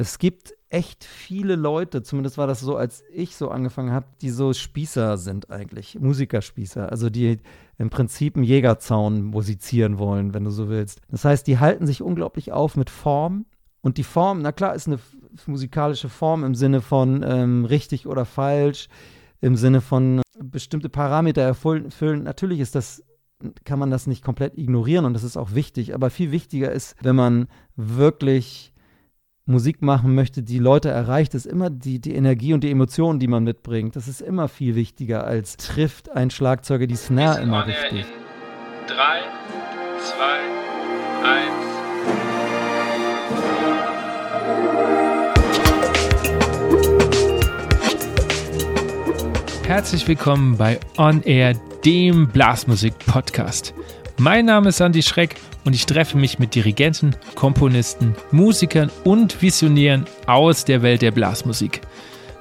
Es gibt echt viele Leute, zumindest war das so, als ich so angefangen habe, die so Spießer sind eigentlich, Musikerspießer, also die im Prinzip einen Jägerzaun musizieren wollen, wenn du so willst. Das heißt, die halten sich unglaublich auf mit Form und die Form, na klar, ist eine musikalische Form im Sinne von ähm, richtig oder falsch, im Sinne von bestimmte Parameter erfüllen. Natürlich ist das kann man das nicht komplett ignorieren und das ist auch wichtig. Aber viel wichtiger ist, wenn man wirklich Musik machen möchte, die Leute erreicht, ist immer die, die Energie und die Emotionen, die man mitbringt. Das ist immer viel wichtiger als trifft ein Schlagzeuger die Snare immer richtig. Drei, zwei, eins. Herzlich willkommen bei On Air, dem Blasmusik-Podcast. Mein Name ist Andy Schreck und ich treffe mich mit Dirigenten, Komponisten, Musikern und Visionären aus der Welt der Blasmusik.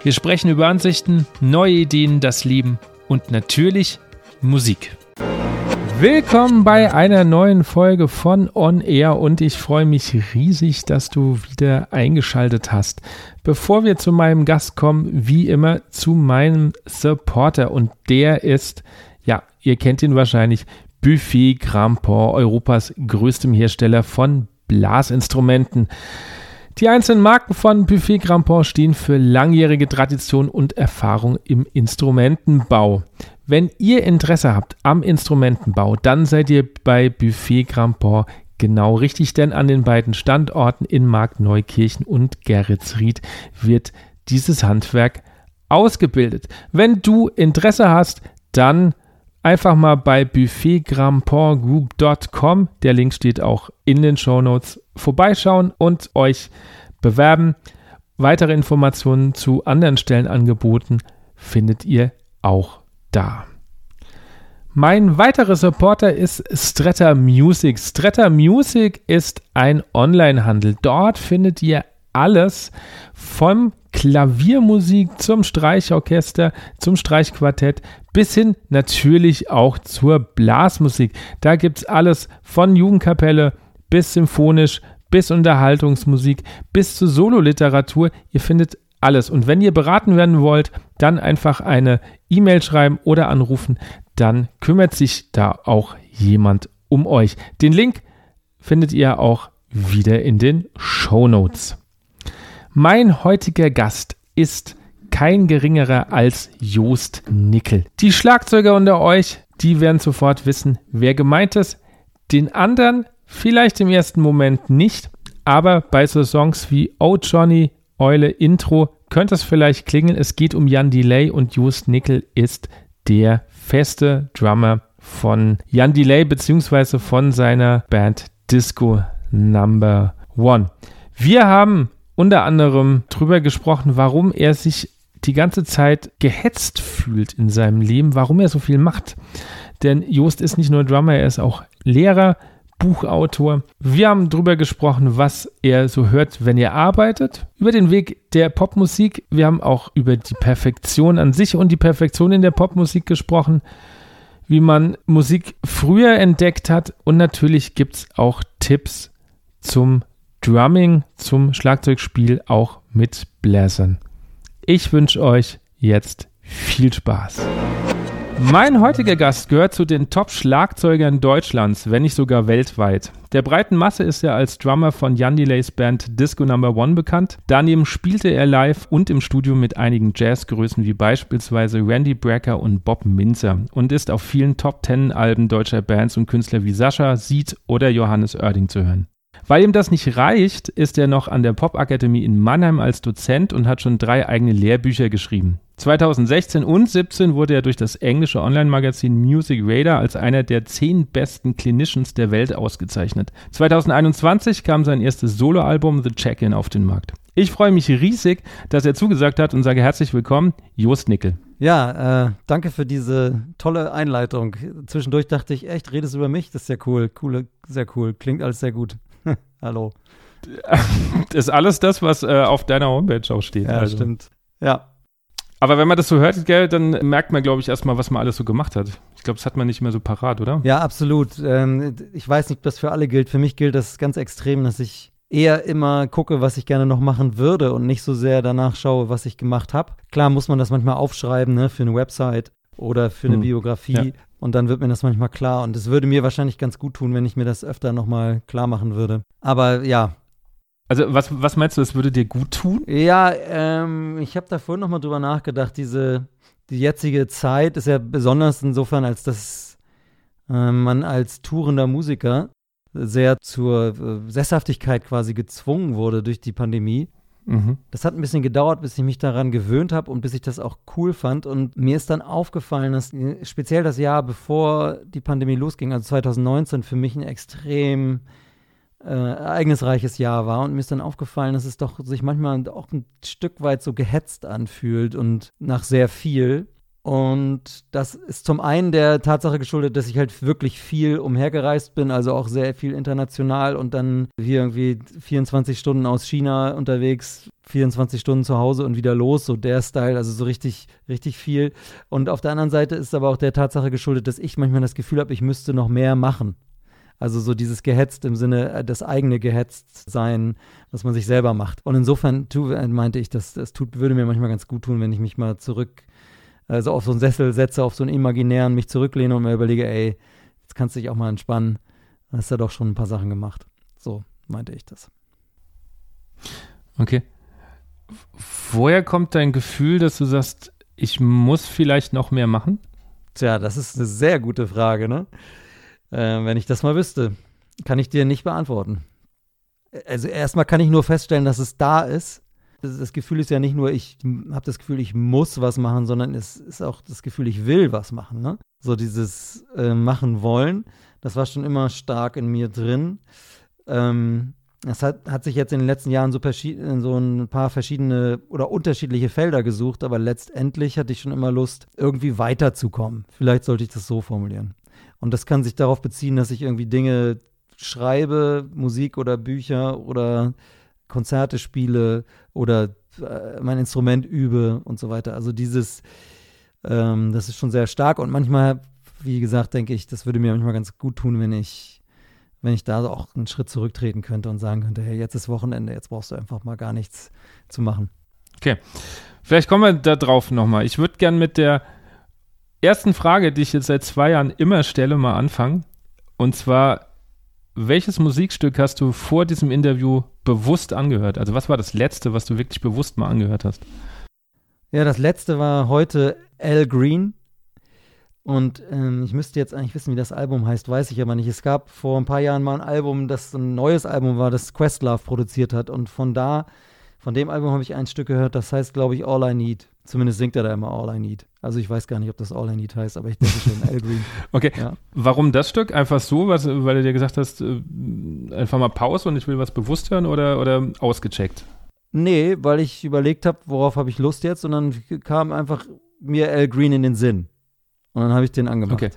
Wir sprechen über Ansichten, neue Ideen, das Leben und natürlich Musik. Willkommen bei einer neuen Folge von On Air und ich freue mich riesig, dass du wieder eingeschaltet hast. Bevor wir zu meinem Gast kommen, wie immer zu meinem Supporter und der ist, ja, ihr kennt ihn wahrscheinlich, Buffet Grandport, Europas größtem Hersteller von Blasinstrumenten. Die einzelnen Marken von Buffet Grandport stehen für langjährige Tradition und Erfahrung im Instrumentenbau. Wenn ihr Interesse habt am Instrumentenbau, dann seid ihr bei Buffet Grandport genau richtig, denn an den beiden Standorten in Markneukirchen und Geretsried wird dieses Handwerk ausgebildet. Wenn du Interesse hast, dann einfach mal bei buffetgrandportgroup.com, der Link steht auch in den Show Notes, vorbeischauen und euch bewerben. Weitere Informationen zu anderen Stellenangeboten findet ihr auch da. Mein weiterer Supporter ist Stretta Music. Stretta Music ist ein Onlinehandel. Dort findet ihr alles vom Klaviermusik zum Streichorchester, zum Streichquartett bis hin natürlich auch zur Blasmusik. Da gibt es alles von Jugendkapelle bis symphonisch, bis Unterhaltungsmusik, bis zu Sololiteratur. Ihr findet alles. Und wenn ihr beraten werden wollt, dann einfach eine E-Mail schreiben oder anrufen. Dann kümmert sich da auch jemand um euch. Den Link findet ihr auch wieder in den Show Notes. Mein heutiger Gast ist kein geringerer als Joost Nickel. Die Schlagzeuger unter euch, die werden sofort wissen, wer gemeint ist. Den anderen vielleicht im ersten Moment nicht, aber bei so Songs wie Oh Johnny, Eule Intro könnte es vielleicht klingen. Es geht um Jan Delay und Just Nickel ist der feste Drummer von Jan Delay beziehungsweise von seiner Band Disco Number One. Wir haben unter anderem darüber gesprochen, warum er sich die ganze Zeit gehetzt fühlt in seinem Leben, warum er so viel macht. Denn Jost ist nicht nur Drummer, er ist auch Lehrer, Buchautor. Wir haben darüber gesprochen, was er so hört, wenn er arbeitet. Über den Weg der Popmusik. Wir haben auch über die Perfektion an sich und die Perfektion in der Popmusik gesprochen. Wie man Musik früher entdeckt hat. Und natürlich gibt es auch Tipps zum Drumming, zum Schlagzeugspiel, auch mit Bläsern. Ich wünsche euch jetzt viel Spaß. Mein heutiger Gast gehört zu den Top-Schlagzeugern Deutschlands, wenn nicht sogar weltweit. Der breiten Masse ist er als Drummer von Jan Delays Band Disco Number One bekannt. Daneben spielte er live und im Studio mit einigen Jazzgrößen wie beispielsweise Randy Brecker und Bob Minzer und ist auf vielen Top-Ten-Alben deutscher Bands und Künstler wie Sascha, Sied oder Johannes Oerding zu hören. Weil ihm das nicht reicht, ist er noch an der Popakademie in Mannheim als Dozent und hat schon drei eigene Lehrbücher geschrieben. 2016 und 17 wurde er durch das englische Online-Magazin Music Radar als einer der zehn besten Clinicians der Welt ausgezeichnet. 2021 kam sein erstes Soloalbum The Check-In auf den Markt. Ich freue mich riesig, dass er zugesagt hat und sage herzlich willkommen, Jost Nickel. Ja, äh, danke für diese tolle Einleitung. Zwischendurch dachte ich, echt, redest du über mich? Das ist ja cool. Coole, sehr cool. Klingt alles sehr gut. Hallo. Das ist alles das, was äh, auf deiner Homepage auch steht. Ja, also. stimmt. Ja. Aber wenn man das so hört, gell, dann merkt man, glaube ich, erstmal, was man alles so gemacht hat. Ich glaube, das hat man nicht mehr so parat, oder? Ja, absolut. Ähm, ich weiß nicht, ob das für alle gilt. Für mich gilt das ganz extrem, dass ich eher immer gucke, was ich gerne noch machen würde und nicht so sehr danach schaue, was ich gemacht habe. Klar muss man das manchmal aufschreiben, ne, für eine Website oder für eine hm. Biografie. Ja. Und dann wird mir das manchmal klar. Und es würde mir wahrscheinlich ganz gut tun, wenn ich mir das öfter nochmal klar machen würde. Aber ja. Also was, was meinst du, es würde dir gut tun? Ja, ähm, ich habe da vorhin nochmal drüber nachgedacht. Diese, die jetzige Zeit ist ja besonders insofern, als dass äh, man als tourender Musiker sehr zur äh, Sesshaftigkeit quasi gezwungen wurde durch die Pandemie. Mhm. Das hat ein bisschen gedauert, bis ich mich daran gewöhnt habe und bis ich das auch cool fand. Und mir ist dann aufgefallen, dass speziell das Jahr, bevor die Pandemie losging, also 2019, für mich ein extrem äh, ereignisreiches Jahr war. Und mir ist dann aufgefallen, dass es doch sich manchmal auch ein Stück weit so gehetzt anfühlt und nach sehr viel. Und das ist zum einen der Tatsache geschuldet, dass ich halt wirklich viel umhergereist bin, also auch sehr viel international und dann hier irgendwie 24 Stunden aus China unterwegs, 24 Stunden zu Hause und wieder los, so der Style, also so richtig, richtig viel. Und auf der anderen Seite ist aber auch der Tatsache geschuldet, dass ich manchmal das Gefühl habe, ich müsste noch mehr machen. Also so dieses gehetzt im Sinne, äh, das eigene gehetzt sein, was man sich selber macht. Und insofern tu, äh, meinte ich, dass das tut, würde mir manchmal ganz gut tun, wenn ich mich mal zurück also auf so einen Sessel setze, auf so einen imaginären, mich zurücklehne und mir überlege, ey, jetzt kannst du dich auch mal entspannen. Hast du ja doch schon ein paar Sachen gemacht. So meinte ich das. Okay. Woher kommt dein Gefühl, dass du sagst, ich muss vielleicht noch mehr machen? Tja, das ist eine sehr gute Frage, ne? Äh, wenn ich das mal wüsste, kann ich dir nicht beantworten. Also erstmal kann ich nur feststellen, dass es da ist das, das Gefühl ist ja nicht nur, ich habe das Gefühl, ich muss was machen, sondern es ist auch das Gefühl, ich will was machen. Ne? So dieses äh, Machen wollen, das war schon immer stark in mir drin. Ähm, das hat, hat sich jetzt in den letzten Jahren so, so, ein paar verschiedene oder unterschiedliche Felder gesucht, aber letztendlich hatte ich schon immer Lust, irgendwie weiterzukommen. Vielleicht sollte ich das so formulieren. Und das kann sich darauf beziehen, dass ich irgendwie Dinge schreibe, Musik oder Bücher oder Konzerte spiele oder äh, mein Instrument übe und so weiter. Also dieses, ähm, das ist schon sehr stark und manchmal, wie gesagt, denke ich, das würde mir manchmal ganz gut tun, wenn ich, wenn ich da auch einen Schritt zurücktreten könnte und sagen könnte, hey, jetzt ist Wochenende, jetzt brauchst du einfach mal gar nichts zu machen. Okay. Vielleicht kommen wir da drauf nochmal. Ich würde gern mit der ersten Frage, die ich jetzt seit zwei Jahren immer stelle, mal anfangen. Und zwar, welches Musikstück hast du vor diesem Interview bewusst angehört? Also was war das letzte, was du wirklich bewusst mal angehört hast? Ja, das letzte war heute Al Green. Und ähm, ich müsste jetzt eigentlich wissen, wie das Album heißt, weiß ich aber nicht. Es gab vor ein paar Jahren mal ein Album, das ein neues Album war, das Questlove produziert hat. Und von da, von dem Album habe ich ein Stück gehört, das heißt, glaube ich, All I Need. Zumindest singt er da immer All I Need. Also ich weiß gar nicht, ob das All I Need heißt, aber ich denke schon Al Green. okay. Ja. Warum das Stück? Einfach so, was, weil du dir gesagt hast, äh, einfach mal Pause und ich will was bewusst hören oder, oder ausgecheckt? Nee, weil ich überlegt habe, worauf habe ich Lust jetzt und dann kam einfach mir Al Green in den Sinn. Und dann habe ich den angemacht. Okay.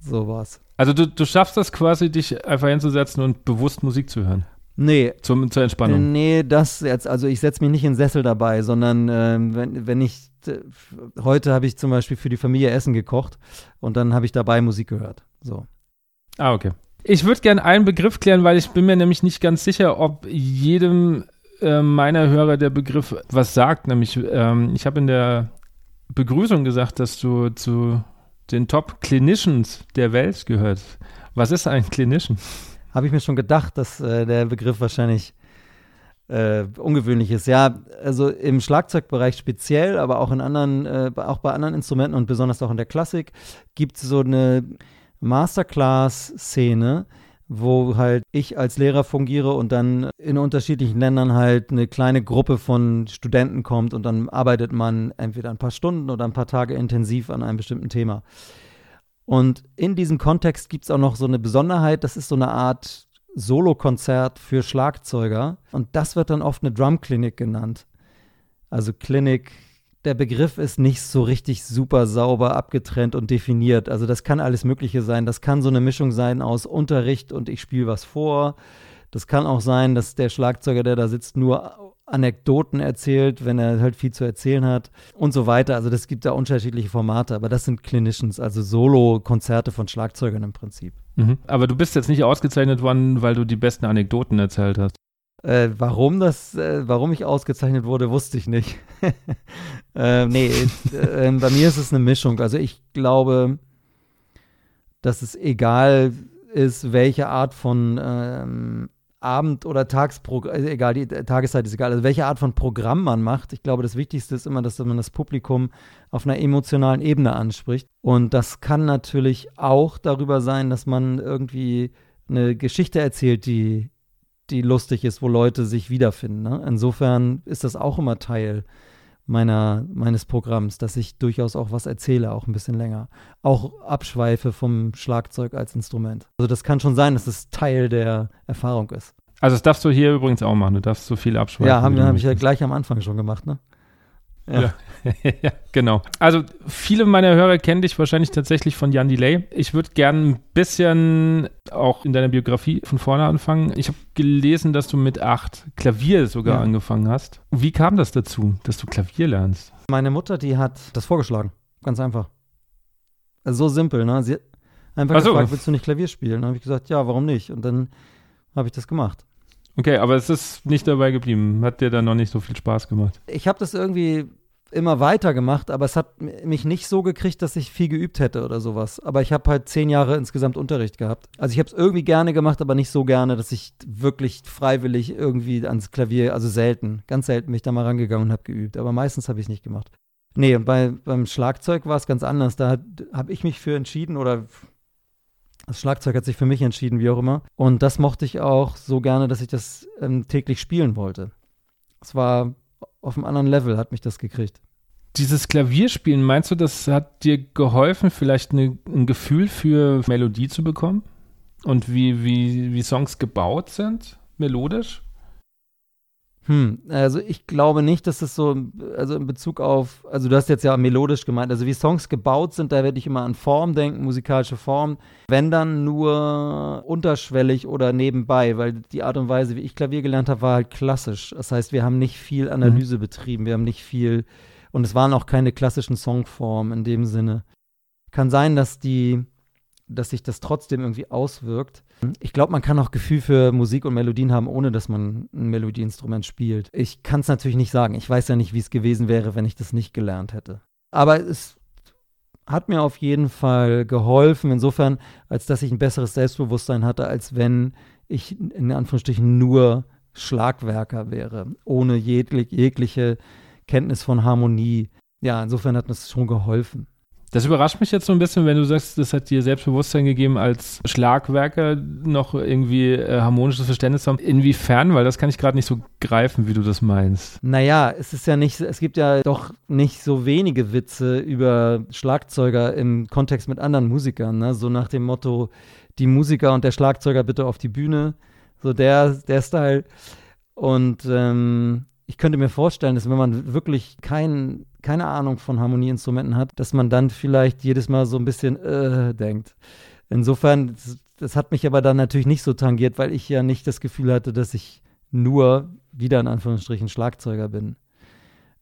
So war's. Also du, du schaffst das quasi, dich einfach hinzusetzen und bewusst Musik zu hören? Nee. Zum, zur Entspannung? Nee, das jetzt, also ich setze mich nicht in den Sessel dabei, sondern äh, wenn, wenn ich heute habe ich zum Beispiel für die Familie Essen gekocht und dann habe ich dabei Musik gehört. So. Ah, okay. Ich würde gerne einen Begriff klären, weil ich bin mir nämlich nicht ganz sicher, ob jedem äh, meiner Hörer der Begriff was sagt. Nämlich, ähm, ich habe in der Begrüßung gesagt, dass du zu den Top Clinicians der Welt gehörst. Was ist ein Clinician? Habe ich mir schon gedacht, dass äh, der Begriff wahrscheinlich äh, Ungewöhnliches. Ja, also im Schlagzeugbereich speziell, aber auch in anderen, äh, auch bei anderen Instrumenten und besonders auch in der Klassik gibt es so eine Masterclass-Szene, wo halt ich als Lehrer fungiere und dann in unterschiedlichen Ländern halt eine kleine Gruppe von Studenten kommt und dann arbeitet man entweder ein paar Stunden oder ein paar Tage intensiv an einem bestimmten Thema. Und in diesem Kontext gibt es auch noch so eine Besonderheit, das ist so eine Art Solokonzert für Schlagzeuger. Und das wird dann oft eine Drumklinik genannt. Also Klinik, der Begriff ist nicht so richtig super sauber abgetrennt und definiert. Also das kann alles Mögliche sein. Das kann so eine Mischung sein aus Unterricht und ich spiele was vor. Das kann auch sein, dass der Schlagzeuger, der da sitzt, nur Anekdoten erzählt, wenn er halt viel zu erzählen hat und so weiter. Also das gibt da unterschiedliche Formate, aber das sind Clinicians, also Solo-Konzerte von Schlagzeugern im Prinzip. Mhm. Aber du bist jetzt nicht ausgezeichnet worden, weil du die besten Anekdoten erzählt hast. Äh, warum das, äh, warum ich ausgezeichnet wurde, wusste ich nicht. äh, nee, äh, bei mir ist es eine Mischung. Also ich glaube, dass es egal ist, welche Art von ähm, Abend- oder Tagsprogramm, also egal, die Tageszeit ist egal, also welche Art von Programm man macht. Ich glaube, das Wichtigste ist immer, dass man das Publikum auf einer emotionalen Ebene anspricht. Und das kann natürlich auch darüber sein, dass man irgendwie eine Geschichte erzählt, die die lustig ist, wo Leute sich wiederfinden. Ne? Insofern ist das auch immer Teil meiner, meines Programms, dass ich durchaus auch was erzähle, auch ein bisschen länger. Auch abschweife vom Schlagzeug als Instrument. Also das kann schon sein, dass es Teil der Erfahrung ist. Also das darfst du hier übrigens auch machen, du darfst so viel abschweifen. Ja, haben, habe ich ja gleich am Anfang schon gemacht, ne? Ja. ja, genau. Also viele meiner Hörer kennen dich wahrscheinlich tatsächlich von Jan Delay. Ich würde gerne ein bisschen auch in deiner Biografie von vorne anfangen. Ich habe gelesen, dass du mit acht Klavier sogar ja. angefangen hast. Wie kam das dazu, dass du Klavier lernst? Meine Mutter, die hat das vorgeschlagen. Ganz einfach. Also so simpel, ne? Sie hat einfach so. gefragt, willst du nicht Klavier spielen? Dann habe ich gesagt, ja, warum nicht? Und dann habe ich das gemacht. Okay, aber es ist nicht dabei geblieben. Hat dir dann noch nicht so viel Spaß gemacht? Ich habe das irgendwie immer weiter gemacht, aber es hat mich nicht so gekriegt, dass ich viel geübt hätte oder sowas. Aber ich habe halt zehn Jahre insgesamt Unterricht gehabt. Also ich habe es irgendwie gerne gemacht, aber nicht so gerne, dass ich wirklich freiwillig irgendwie ans Klavier, also selten, ganz selten bin ich da mal rangegangen und habe geübt. Aber meistens habe ich es nicht gemacht. Nee, und bei, beim Schlagzeug war es ganz anders. Da habe ich mich für entschieden oder das Schlagzeug hat sich für mich entschieden, wie auch immer. Und das mochte ich auch so gerne, dass ich das ähm, täglich spielen wollte. Es war auf einem anderen Level hat mich das gekriegt. Dieses Klavierspielen, meinst du, das hat dir geholfen, vielleicht eine, ein Gefühl für Melodie zu bekommen? Und wie, wie, wie Songs gebaut sind, melodisch? Hm, also ich glaube nicht, dass es so, also in Bezug auf, also du hast jetzt ja melodisch gemeint, also wie Songs gebaut sind, da werde ich immer an Form denken, musikalische Form. Wenn dann nur unterschwellig oder nebenbei, weil die Art und Weise, wie ich Klavier gelernt habe, war halt klassisch. Das heißt, wir haben nicht viel Analyse mhm. betrieben, wir haben nicht viel, und es waren auch keine klassischen Songformen in dem Sinne. Kann sein, dass die, dass sich das trotzdem irgendwie auswirkt. Ich glaube, man kann auch Gefühl für Musik und Melodien haben, ohne dass man ein Melodieinstrument spielt. Ich kann es natürlich nicht sagen. Ich weiß ja nicht, wie es gewesen wäre, wenn ich das nicht gelernt hätte. Aber es hat mir auf jeden Fall geholfen, insofern, als dass ich ein besseres Selbstbewusstsein hatte, als wenn ich in Anführungsstrichen nur Schlagwerker wäre, ohne jegliche Kenntnis von Harmonie. Ja, insofern hat mir das schon geholfen. Das überrascht mich jetzt so ein bisschen, wenn du sagst, das hat dir Selbstbewusstsein gegeben, als Schlagwerker noch irgendwie äh, harmonisches Verständnis zu haben. Inwiefern? Weil das kann ich gerade nicht so greifen, wie du das meinst. Naja, es ist ja nicht, es gibt ja doch nicht so wenige Witze über Schlagzeuger im Kontext mit anderen Musikern. Ne? So nach dem Motto, die Musiker und der Schlagzeuger bitte auf die Bühne. So der, der Style. Und ähm, ich könnte mir vorstellen, dass wenn man wirklich kein, keine Ahnung von Harmonieinstrumenten hat, dass man dann vielleicht jedes Mal so ein bisschen äh, denkt. Insofern, das, das hat mich aber dann natürlich nicht so tangiert, weil ich ja nicht das Gefühl hatte, dass ich nur wieder in Anführungsstrichen Schlagzeuger bin.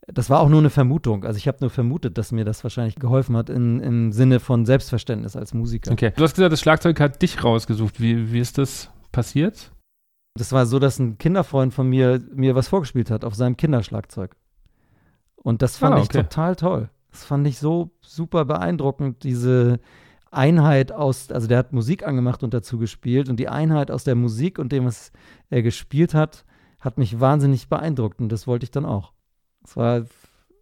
Das war auch nur eine Vermutung. Also ich habe nur vermutet, dass mir das wahrscheinlich geholfen hat in, im Sinne von Selbstverständnis als Musiker. Okay. Du hast gesagt, das Schlagzeug hat dich rausgesucht. Wie, wie ist das passiert? Das war so, dass ein Kinderfreund von mir mir was vorgespielt hat auf seinem Kinderschlagzeug. Und das fand ah, okay. ich total toll. Das fand ich so super beeindruckend, diese Einheit aus, also der hat Musik angemacht und dazu gespielt und die Einheit aus der Musik und dem, was er gespielt hat, hat mich wahnsinnig beeindruckt und das wollte ich dann auch. Es war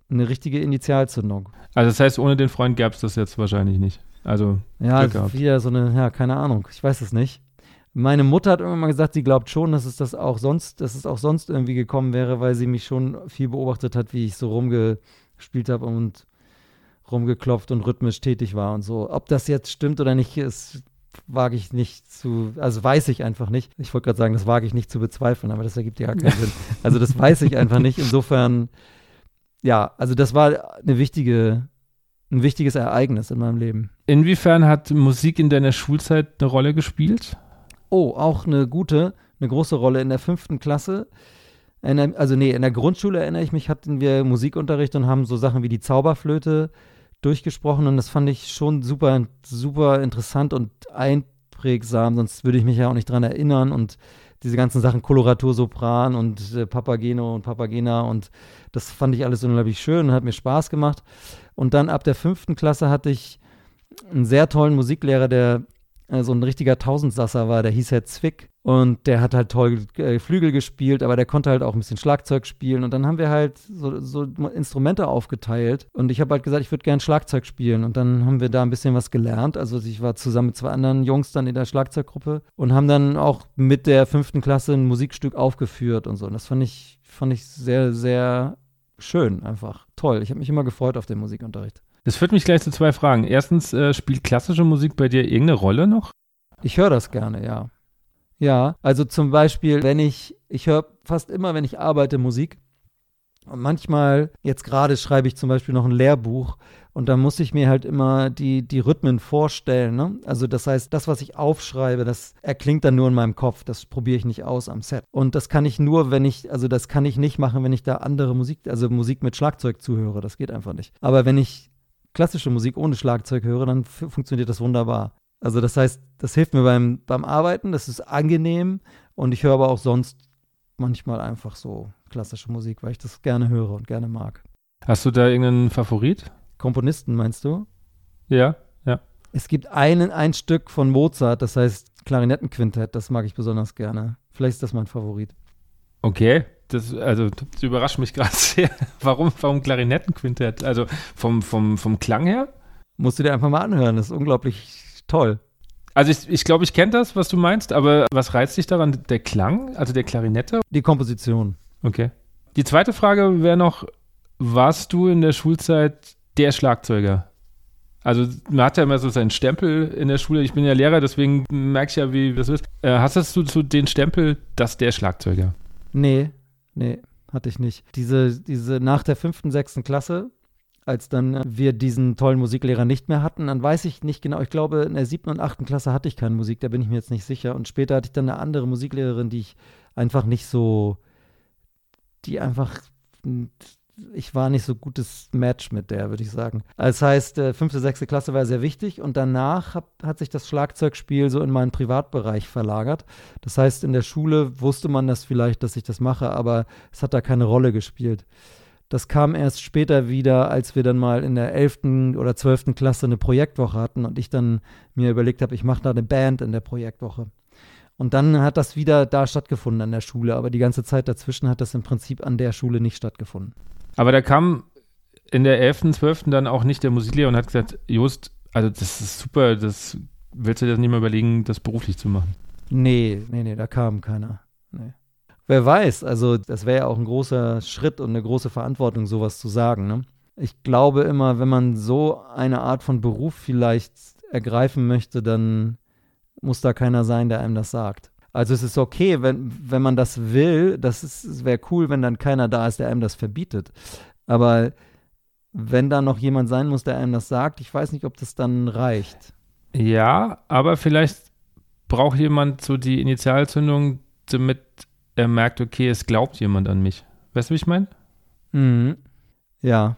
eine richtige Initialzündung. Also das heißt, ohne den Freund gab es das jetzt wahrscheinlich nicht. Also ja, wieder so eine, ja, keine Ahnung, ich weiß es nicht. Meine Mutter hat irgendwann mal gesagt, sie glaubt schon, dass es das auch sonst, dass es auch sonst irgendwie gekommen wäre, weil sie mich schon viel beobachtet hat, wie ich so rumgespielt habe und rumgeklopft und rhythmisch tätig war und so. Ob das jetzt stimmt oder nicht, ist wage ich nicht zu, also weiß ich einfach nicht. Ich wollte gerade sagen, das wage ich nicht zu bezweifeln, aber das ergibt ja gar keinen Sinn. Also das weiß ich einfach nicht. Insofern, ja, also das war eine wichtige, ein wichtiges Ereignis in meinem Leben. Inwiefern hat Musik in deiner Schulzeit eine Rolle gespielt? Oh, auch eine gute, eine große Rolle in der fünften Klasse. also nee, in der Grundschule erinnere ich mich, hatten wir Musikunterricht und haben so Sachen wie die Zauberflöte durchgesprochen und das fand ich schon super, super interessant und einprägsam, sonst würde ich mich ja auch nicht dran erinnern und diese ganzen Sachen Koloratur, Sopran und äh, Papageno und Papagena und das fand ich alles unglaublich schön und hat mir Spaß gemacht. Und dann ab der fünften Klasse hatte ich einen sehr tollen Musiklehrer, der so ein richtiger Tausendsasser war, der hieß Herr Zwick. Und der hat halt toll äh, Flügel gespielt, aber der konnte halt auch ein bisschen Schlagzeug spielen. Und dann haben wir halt so, so Instrumente aufgeteilt. Und ich habe halt gesagt, ich würde gern Schlagzeug spielen. Und dann haben wir da ein bisschen was gelernt. Also ich war zusammen mit zwei anderen Jungs dann in der Schlagzeuggruppe und haben dann auch mit der fünften Klasse ein Musikstück aufgeführt und so. Und das fand ich, fand ich sehr, sehr schön einfach. Toll. Ich habe mich immer gefreut auf den Musikunterricht. Das führt mich gleich zu zwei Fragen. Erstens, äh, spielt klassische Musik bei dir irgendeine Rolle noch? Ich höre das gerne, ja. Ja, also zum Beispiel, wenn ich, ich höre fast immer, wenn ich arbeite, Musik. Und manchmal, jetzt gerade schreibe ich zum Beispiel noch ein Lehrbuch und da muss ich mir halt immer die, die Rhythmen vorstellen. Ne? Also das heißt, das, was ich aufschreibe, das erklingt dann nur in meinem Kopf. Das probiere ich nicht aus am Set. Und das kann ich nur, wenn ich, also das kann ich nicht machen, wenn ich da andere Musik, also Musik mit Schlagzeug zuhöre. Das geht einfach nicht. Aber wenn ich klassische Musik ohne Schlagzeug höre, dann funktioniert das wunderbar. Also das heißt, das hilft mir beim, beim Arbeiten, das ist angenehm und ich höre aber auch sonst manchmal einfach so klassische Musik, weil ich das gerne höre und gerne mag. Hast du da irgendeinen Favorit? Komponisten meinst du? Ja, ja. Es gibt einen, ein Stück von Mozart, das heißt Klarinettenquintett, das mag ich besonders gerne. Vielleicht ist das mein Favorit. Okay, das, also, das überrascht mich gerade sehr. Warum, warum Klarinettenquintett? Also vom, vom, vom Klang her? Musst du dir einfach mal anhören, das ist unglaublich toll. Also ich, ich glaube, ich kenne das, was du meinst, aber was reizt dich daran? Der Klang, also der Klarinette? Die Komposition. Okay. Die zweite Frage wäre noch, warst du in der Schulzeit der Schlagzeuger? Also man hat ja immer so seinen Stempel in der Schule. Ich bin ja Lehrer, deswegen merke ich ja, wie das ist. Äh, hast du so den Stempel, dass der Schlagzeuger? Nee, nee, hatte ich nicht. Diese, diese nach der fünften, sechsten Klasse als dann wir diesen tollen Musiklehrer nicht mehr hatten, dann weiß ich nicht genau, ich glaube, in der siebten und achten Klasse hatte ich keine Musik, da bin ich mir jetzt nicht sicher. Und später hatte ich dann eine andere Musiklehrerin, die ich einfach nicht so, die einfach, ich war nicht so gutes Match mit der, würde ich sagen. Das heißt, äh, fünfte, sechste Klasse war sehr wichtig und danach hab, hat sich das Schlagzeugspiel so in meinen Privatbereich verlagert. Das heißt, in der Schule wusste man das vielleicht, dass ich das mache, aber es hat da keine Rolle gespielt. Das kam erst später wieder, als wir dann mal in der 11. oder 12. Klasse eine Projektwoche hatten und ich dann mir überlegt habe, ich mache da eine Band in der Projektwoche. Und dann hat das wieder da stattgefunden an der Schule, aber die ganze Zeit dazwischen hat das im Prinzip an der Schule nicht stattgefunden. Aber da kam in der 11., 12. dann auch nicht der Musiklehrer und hat gesagt, Just, also das ist super, das willst du dir nicht mehr überlegen, das beruflich zu machen? Nee, nee, nee, da kam keiner. Nee. Wer weiß, also das wäre ja auch ein großer Schritt und eine große Verantwortung, sowas zu sagen. Ne? Ich glaube immer, wenn man so eine Art von Beruf vielleicht ergreifen möchte, dann muss da keiner sein, der einem das sagt. Also es ist okay, wenn, wenn man das will, das wäre cool, wenn dann keiner da ist, der einem das verbietet. Aber wenn da noch jemand sein muss, der einem das sagt, ich weiß nicht, ob das dann reicht. Ja, aber vielleicht braucht jemand so die Initialzündung, damit er merkt, okay, es glaubt jemand an mich. Weißt du, wie ich meine? Mhm. Ja.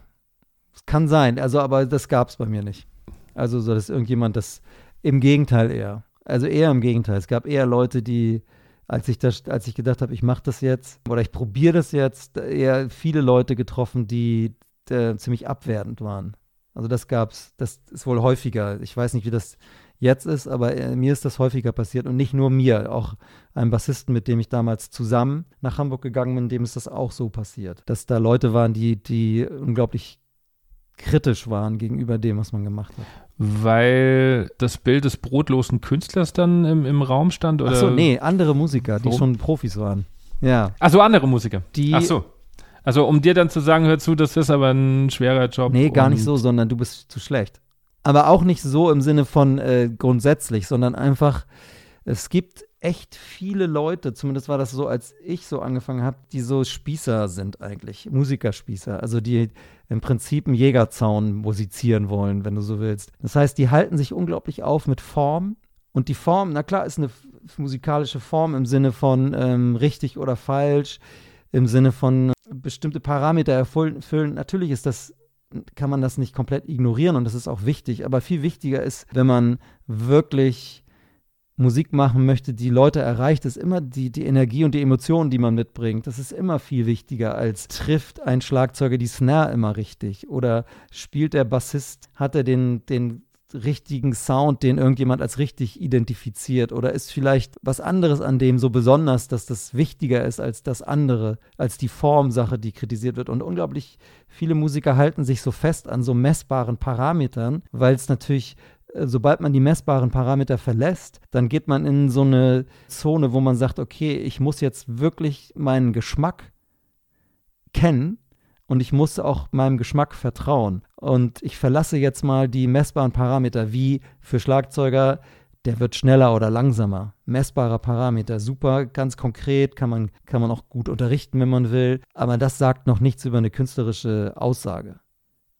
Es kann sein, also aber das gab es bei mir nicht. Also so, dass irgendjemand das im Gegenteil eher. Also eher im Gegenteil. Es gab eher Leute, die, als ich das, als ich gedacht habe, ich mache das jetzt oder ich probiere das jetzt, eher viele Leute getroffen, die äh, ziemlich abwertend waren. Also das gab's, das ist wohl häufiger. Ich weiß nicht, wie das jetzt ist, aber äh, mir ist das häufiger passiert und nicht nur mir, auch einem Bassisten, mit dem ich damals zusammen nach Hamburg gegangen bin, dem ist das auch so passiert, dass da Leute waren, die, die unglaublich kritisch waren gegenüber dem, was man gemacht hat. Weil das Bild des brotlosen Künstlers dann im, im Raum stand? Oder? Ach so, nee, andere Musiker, die schon Profis waren. Ja. Ach so, andere Musiker. Die, Ach so. Also um dir dann zu sagen, hör zu, das ist aber ein schwerer Job. Nee, gar nicht so, sondern du bist zu schlecht aber auch nicht so im Sinne von äh, grundsätzlich, sondern einfach, es gibt echt viele Leute, zumindest war das so, als ich so angefangen habe, die so Spießer sind eigentlich, Musikerspießer, also die im Prinzip einen Jägerzaun musizieren wollen, wenn du so willst. Das heißt, die halten sich unglaublich auf mit Form und die Form, na klar, ist eine musikalische Form im Sinne von ähm, richtig oder falsch, im Sinne von bestimmte Parameter erfüllen. Natürlich ist das kann man das nicht komplett ignorieren und das ist auch wichtig. Aber viel wichtiger ist, wenn man wirklich Musik machen möchte, die Leute erreicht, ist immer die, die Energie und die Emotionen, die man mitbringt. Das ist immer viel wichtiger als trifft ein Schlagzeuger die Snare immer richtig oder spielt der Bassist, hat er den, den richtigen Sound, den irgendjemand als richtig identifiziert? Oder ist vielleicht was anderes an dem so besonders, dass das wichtiger ist als das andere, als die Formsache, die kritisiert wird? Und unglaublich viele Musiker halten sich so fest an so messbaren Parametern, weil es natürlich sobald man die messbaren Parameter verlässt, dann geht man in so eine Zone, wo man sagt, okay, ich muss jetzt wirklich meinen Geschmack kennen und ich muss auch meinem Geschmack vertrauen. Und ich verlasse jetzt mal die messbaren Parameter, wie für Schlagzeuger, der wird schneller oder langsamer. Messbarer Parameter, super, ganz konkret, kann man, kann man auch gut unterrichten, wenn man will. Aber das sagt noch nichts über eine künstlerische Aussage.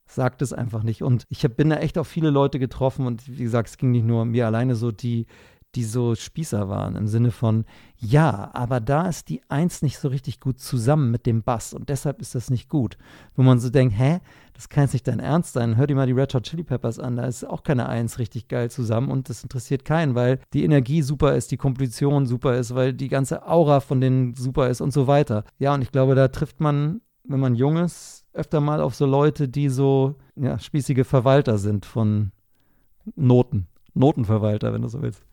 Sagt es einfach nicht. Und ich hab, bin da echt auf viele Leute getroffen und wie gesagt, es ging nicht nur mir alleine so, die die so Spießer waren, im Sinne von, ja, aber da ist die Eins nicht so richtig gut zusammen mit dem Bass und deshalb ist das nicht gut. Wo man so denkt, hä, das kann jetzt nicht dein Ernst sein, hör dir mal die Red Hot Chili Peppers an, da ist auch keine Eins richtig geil zusammen und das interessiert keinen, weil die Energie super ist, die Komposition super ist, weil die ganze Aura von denen super ist und so weiter. Ja, und ich glaube, da trifft man, wenn man jung ist, öfter mal auf so Leute, die so, ja, spießige Verwalter sind von Noten. Notenverwalter, wenn du so willst.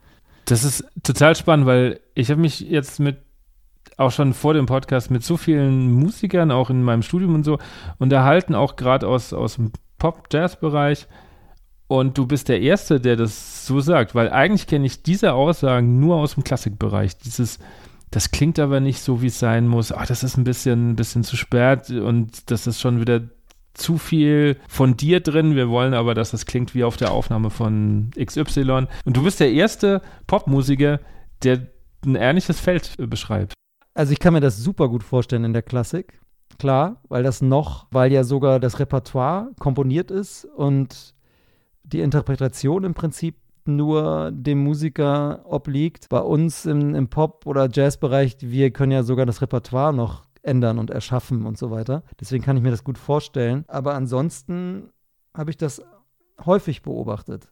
Das ist total spannend, weil ich habe mich jetzt mit auch schon vor dem Podcast mit so vielen Musikern, auch in meinem Studium und so, unterhalten, auch gerade aus, aus dem Pop-Jazz-Bereich. Und du bist der Erste, der das so sagt, weil eigentlich kenne ich diese Aussagen nur aus dem Klassikbereich. Dieses, das klingt aber nicht so, wie es sein muss. Ach, das ist ein bisschen, ein bisschen zu spät und das ist schon wieder zu viel von dir drin. Wir wollen aber, dass das klingt wie auf der Aufnahme von XY. Und du bist der erste Popmusiker, der ein ähnliches Feld beschreibt. Also ich kann mir das super gut vorstellen in der Klassik. Klar, weil das noch, weil ja sogar das Repertoire komponiert ist und die Interpretation im Prinzip nur dem Musiker obliegt. Bei uns im, im Pop- oder Jazzbereich, wir können ja sogar das Repertoire noch ändern und erschaffen und so weiter. Deswegen kann ich mir das gut vorstellen. Aber ansonsten habe ich das häufig beobachtet,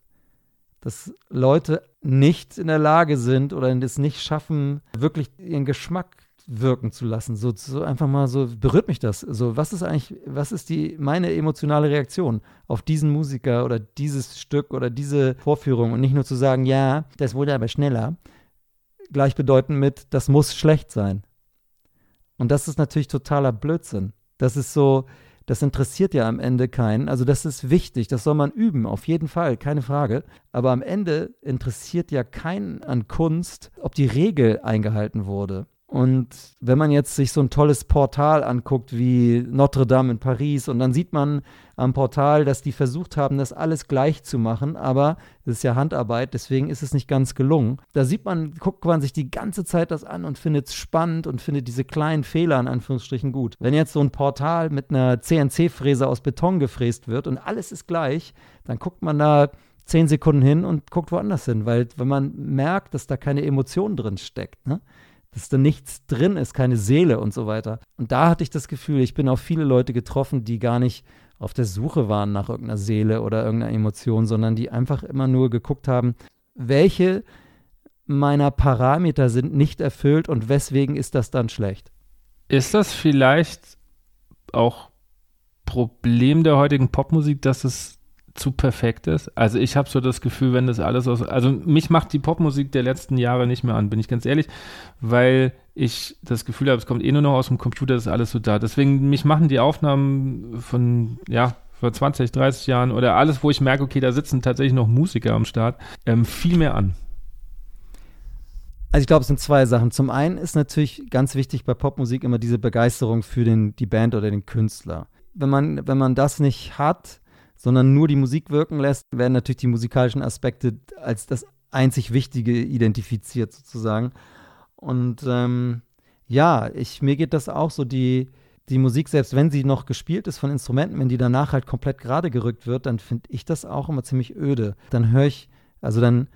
dass Leute nicht in der Lage sind oder es nicht schaffen, wirklich ihren Geschmack wirken zu lassen. So, so, einfach mal so, berührt mich das. So, was ist eigentlich, was ist die, meine emotionale Reaktion auf diesen Musiker oder dieses Stück oder diese Vorführung und nicht nur zu sagen, ja, das wurde aber schneller, gleichbedeutend mit, das muss schlecht sein. Und das ist natürlich totaler Blödsinn. Das ist so, das interessiert ja am Ende keinen. Also das ist wichtig, das soll man üben, auf jeden Fall, keine Frage. Aber am Ende interessiert ja keinen an Kunst, ob die Regel eingehalten wurde. Und wenn man jetzt sich so ein tolles Portal anguckt wie Notre Dame in Paris und dann sieht man am Portal, dass die versucht haben, das alles gleich zu machen, aber es ist ja Handarbeit, deswegen ist es nicht ganz gelungen. Da sieht man, guckt man sich die ganze Zeit das an und findet es spannend und findet diese kleinen Fehler in Anführungsstrichen gut. Wenn jetzt so ein Portal mit einer CNC-Fräse aus Beton gefräst wird und alles ist gleich, dann guckt man da zehn Sekunden hin und guckt woanders hin, weil wenn man merkt, dass da keine Emotion drin steckt, ne? Dass da nichts drin ist, keine Seele und so weiter. Und da hatte ich das Gefühl, ich bin auf viele Leute getroffen, die gar nicht auf der Suche waren nach irgendeiner Seele oder irgendeiner Emotion, sondern die einfach immer nur geguckt haben, welche meiner Parameter sind nicht erfüllt und weswegen ist das dann schlecht. Ist das vielleicht auch Problem der heutigen Popmusik, dass es zu perfekt ist. Also ich habe so das Gefühl, wenn das alles aus, also mich macht die Popmusik der letzten Jahre nicht mehr an, bin ich ganz ehrlich, weil ich das Gefühl habe, es kommt eh nur noch aus dem Computer, ist alles so da. Deswegen, mich machen die Aufnahmen von, ja, vor 20, 30 Jahren oder alles, wo ich merke, okay, da sitzen tatsächlich noch Musiker am Start, ähm, viel mehr an. Also ich glaube, es sind zwei Sachen. Zum einen ist natürlich ganz wichtig bei Popmusik immer diese Begeisterung für den, die Band oder den Künstler. Wenn man, wenn man das nicht hat, sondern nur die Musik wirken lässt, werden natürlich die musikalischen Aspekte als das einzig Wichtige identifiziert sozusagen. Und ähm, ja, ich, mir geht das auch so, die, die Musik, selbst wenn sie noch gespielt ist von Instrumenten, wenn die danach halt komplett gerade gerückt wird, dann finde ich das auch immer ziemlich öde. Dann höre ich, also dann,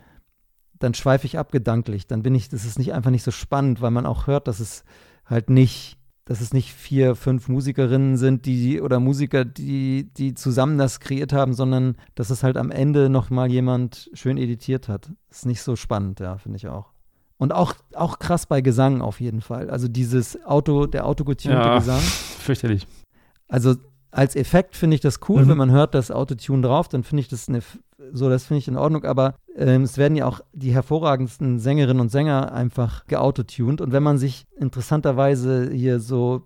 dann schweife ich ab gedanklich. Dann bin ich, das ist nicht einfach nicht so spannend, weil man auch hört, dass es halt nicht dass es nicht vier, fünf Musikerinnen sind, die oder Musiker, die, die zusammen das kreiert haben, sondern dass es halt am Ende nochmal jemand schön editiert hat. Ist nicht so spannend, ja, finde ich auch. Und auch, auch krass bei Gesang auf jeden Fall. Also dieses Auto, der autogetunte ja, Gesang. Fürchterlich. Also als Effekt finde ich das cool, mhm. wenn man hört das Autotune drauf, dann finde ich das eine, so, das finde ich in Ordnung, aber ähm, es werden ja auch die hervorragendsten Sängerinnen und Sänger einfach geautotuned und wenn man sich interessanterweise hier so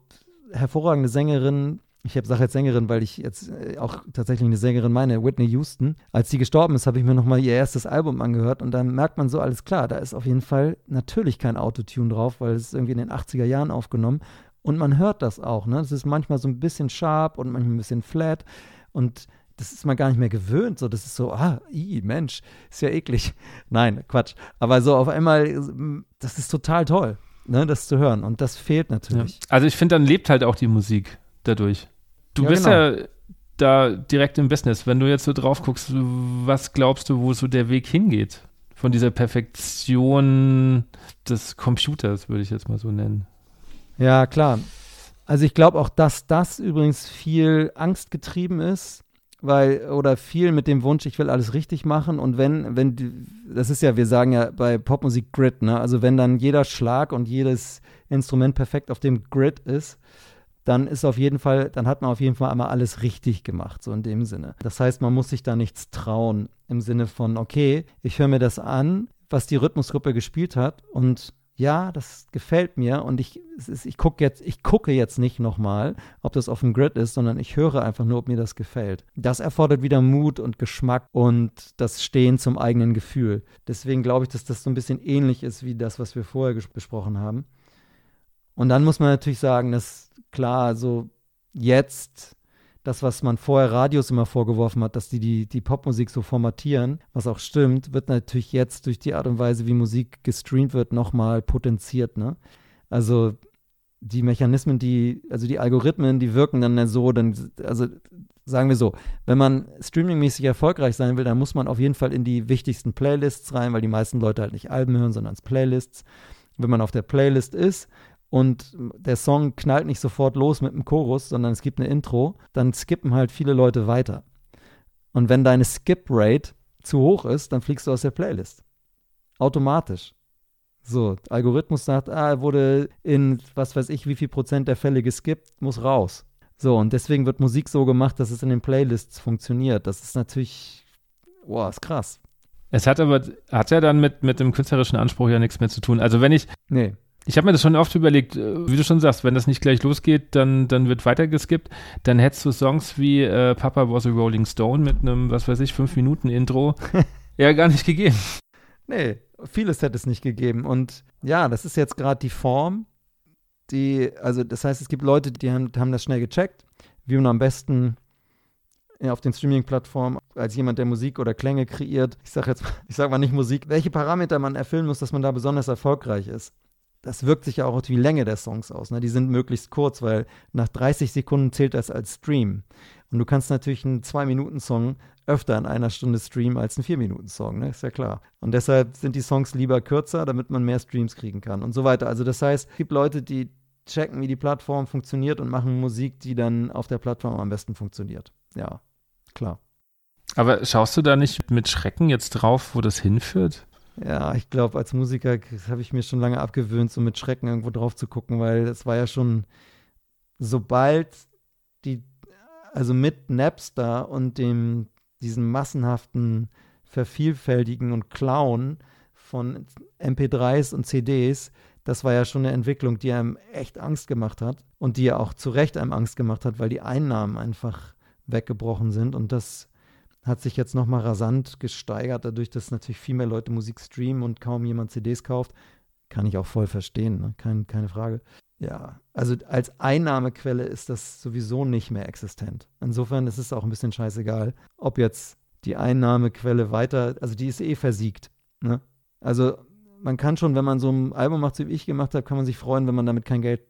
hervorragende Sängerinnen ich habe sage jetzt Sängerin, weil ich jetzt äh, auch tatsächlich eine Sängerin meine, Whitney Houston. Als sie gestorben ist, habe ich mir nochmal ihr erstes Album angehört und dann merkt man so, alles klar, da ist auf jeden Fall natürlich kein Autotune drauf, weil es irgendwie in den 80er Jahren aufgenommen und man hört das auch, ne? Es ist manchmal so ein bisschen sharp und manchmal ein bisschen flat. Und das ist man gar nicht mehr gewöhnt. So, das ist so, ah, i, Mensch, ist ja eklig. Nein, Quatsch. Aber so auf einmal, das ist total toll, ne, das zu hören. Und das fehlt natürlich. Ja. Also ich finde, dann lebt halt auch die Musik dadurch. Du ja, bist genau. ja da direkt im Business. Wenn du jetzt so drauf guckst, was glaubst du, wo so der Weg hingeht? Von dieser Perfektion des Computers, würde ich jetzt mal so nennen. Ja, klar. Also ich glaube auch, dass das übrigens viel Angst getrieben ist, weil, oder viel mit dem Wunsch, ich will alles richtig machen. Und wenn, wenn, das ist ja, wir sagen ja bei Popmusik Grid, ne? Also wenn dann jeder Schlag und jedes Instrument perfekt auf dem Grid ist, dann ist auf jeden Fall, dann hat man auf jeden Fall einmal alles richtig gemacht, so in dem Sinne. Das heißt, man muss sich da nichts trauen im Sinne von, okay, ich höre mir das an, was die Rhythmusgruppe gespielt hat und ja, das gefällt mir und ich, ich gucke jetzt, ich gucke jetzt nicht nochmal, ob das auf dem Grid ist, sondern ich höre einfach nur, ob mir das gefällt. Das erfordert wieder Mut und Geschmack und das Stehen zum eigenen Gefühl. Deswegen glaube ich, dass das so ein bisschen ähnlich ist wie das, was wir vorher besprochen haben. Und dann muss man natürlich sagen, dass klar, so jetzt das, was man vorher Radios immer vorgeworfen hat, dass die, die die Popmusik so formatieren, was auch stimmt, wird natürlich jetzt durch die Art und Weise, wie Musik gestreamt wird, nochmal potenziert. Ne? Also die Mechanismen, die, also die Algorithmen, die wirken dann so, dann, also sagen wir so, wenn man streamingmäßig erfolgreich sein will, dann muss man auf jeden Fall in die wichtigsten Playlists rein, weil die meisten Leute halt nicht Alben hören, sondern Playlists. Wenn man auf der Playlist ist, und der Song knallt nicht sofort los mit dem Chorus, sondern es gibt eine Intro, dann skippen halt viele Leute weiter. Und wenn deine Skip-Rate zu hoch ist, dann fliegst du aus der Playlist. Automatisch. So, Algorithmus sagt, ah, er wurde in was weiß ich, wie viel Prozent der Fälle geskippt, muss raus. So, und deswegen wird Musik so gemacht, dass es in den Playlists funktioniert. Das ist natürlich, boah, ist krass. Es hat aber, hat ja dann mit, mit dem künstlerischen Anspruch ja nichts mehr zu tun. Also wenn ich, nee. Ich habe mir das schon oft überlegt, äh, wie du schon sagst, wenn das nicht gleich losgeht, dann, dann wird weitergeskippt. Dann hättest du Songs wie äh, Papa was a Rolling Stone mit einem, was weiß ich, fünf Minuten Intro ja gar nicht gegeben. Nee, vieles hätte es nicht gegeben. Und ja, das ist jetzt gerade die Form, die, also das heißt, es gibt Leute, die haben, haben das schnell gecheckt, wie man am besten auf den Streaming-Plattformen als jemand, der Musik oder Klänge kreiert, ich sage jetzt, ich sage mal nicht Musik, welche Parameter man erfüllen muss, dass man da besonders erfolgreich ist das wirkt sich ja auch auf die Länge der Songs aus. Ne? Die sind möglichst kurz, weil nach 30 Sekunden zählt das als Stream. Und du kannst natürlich einen 2-Minuten-Song öfter in einer Stunde streamen als einen 4-Minuten-Song, ne? ist ja klar. Und deshalb sind die Songs lieber kürzer, damit man mehr Streams kriegen kann und so weiter. Also das heißt, es gibt Leute, die checken, wie die Plattform funktioniert und machen Musik, die dann auf der Plattform am besten funktioniert. Ja, klar. Aber schaust du da nicht mit Schrecken jetzt drauf, wo das hinführt? Ja, ich glaube, als Musiker habe ich mir schon lange abgewöhnt, so mit Schrecken irgendwo drauf zu gucken, weil es war ja schon, sobald die, also mit Napster und dem, diesen massenhaften Vervielfältigen und Klauen von MP3s und CDs, das war ja schon eine Entwicklung, die einem echt Angst gemacht hat und die ja auch zu Recht einem Angst gemacht hat, weil die Einnahmen einfach weggebrochen sind und das hat sich jetzt nochmal rasant gesteigert, dadurch, dass natürlich viel mehr Leute Musik streamen und kaum jemand CDs kauft. Kann ich auch voll verstehen, ne? Kein, keine Frage. Ja, also als Einnahmequelle ist das sowieso nicht mehr existent. Insofern ist es auch ein bisschen scheißegal, ob jetzt die Einnahmequelle weiter, also die ist eh versiegt. Ne? Also man kann schon, wenn man so ein Album macht, so wie ich gemacht habe, kann man sich freuen, wenn man damit kein Geld,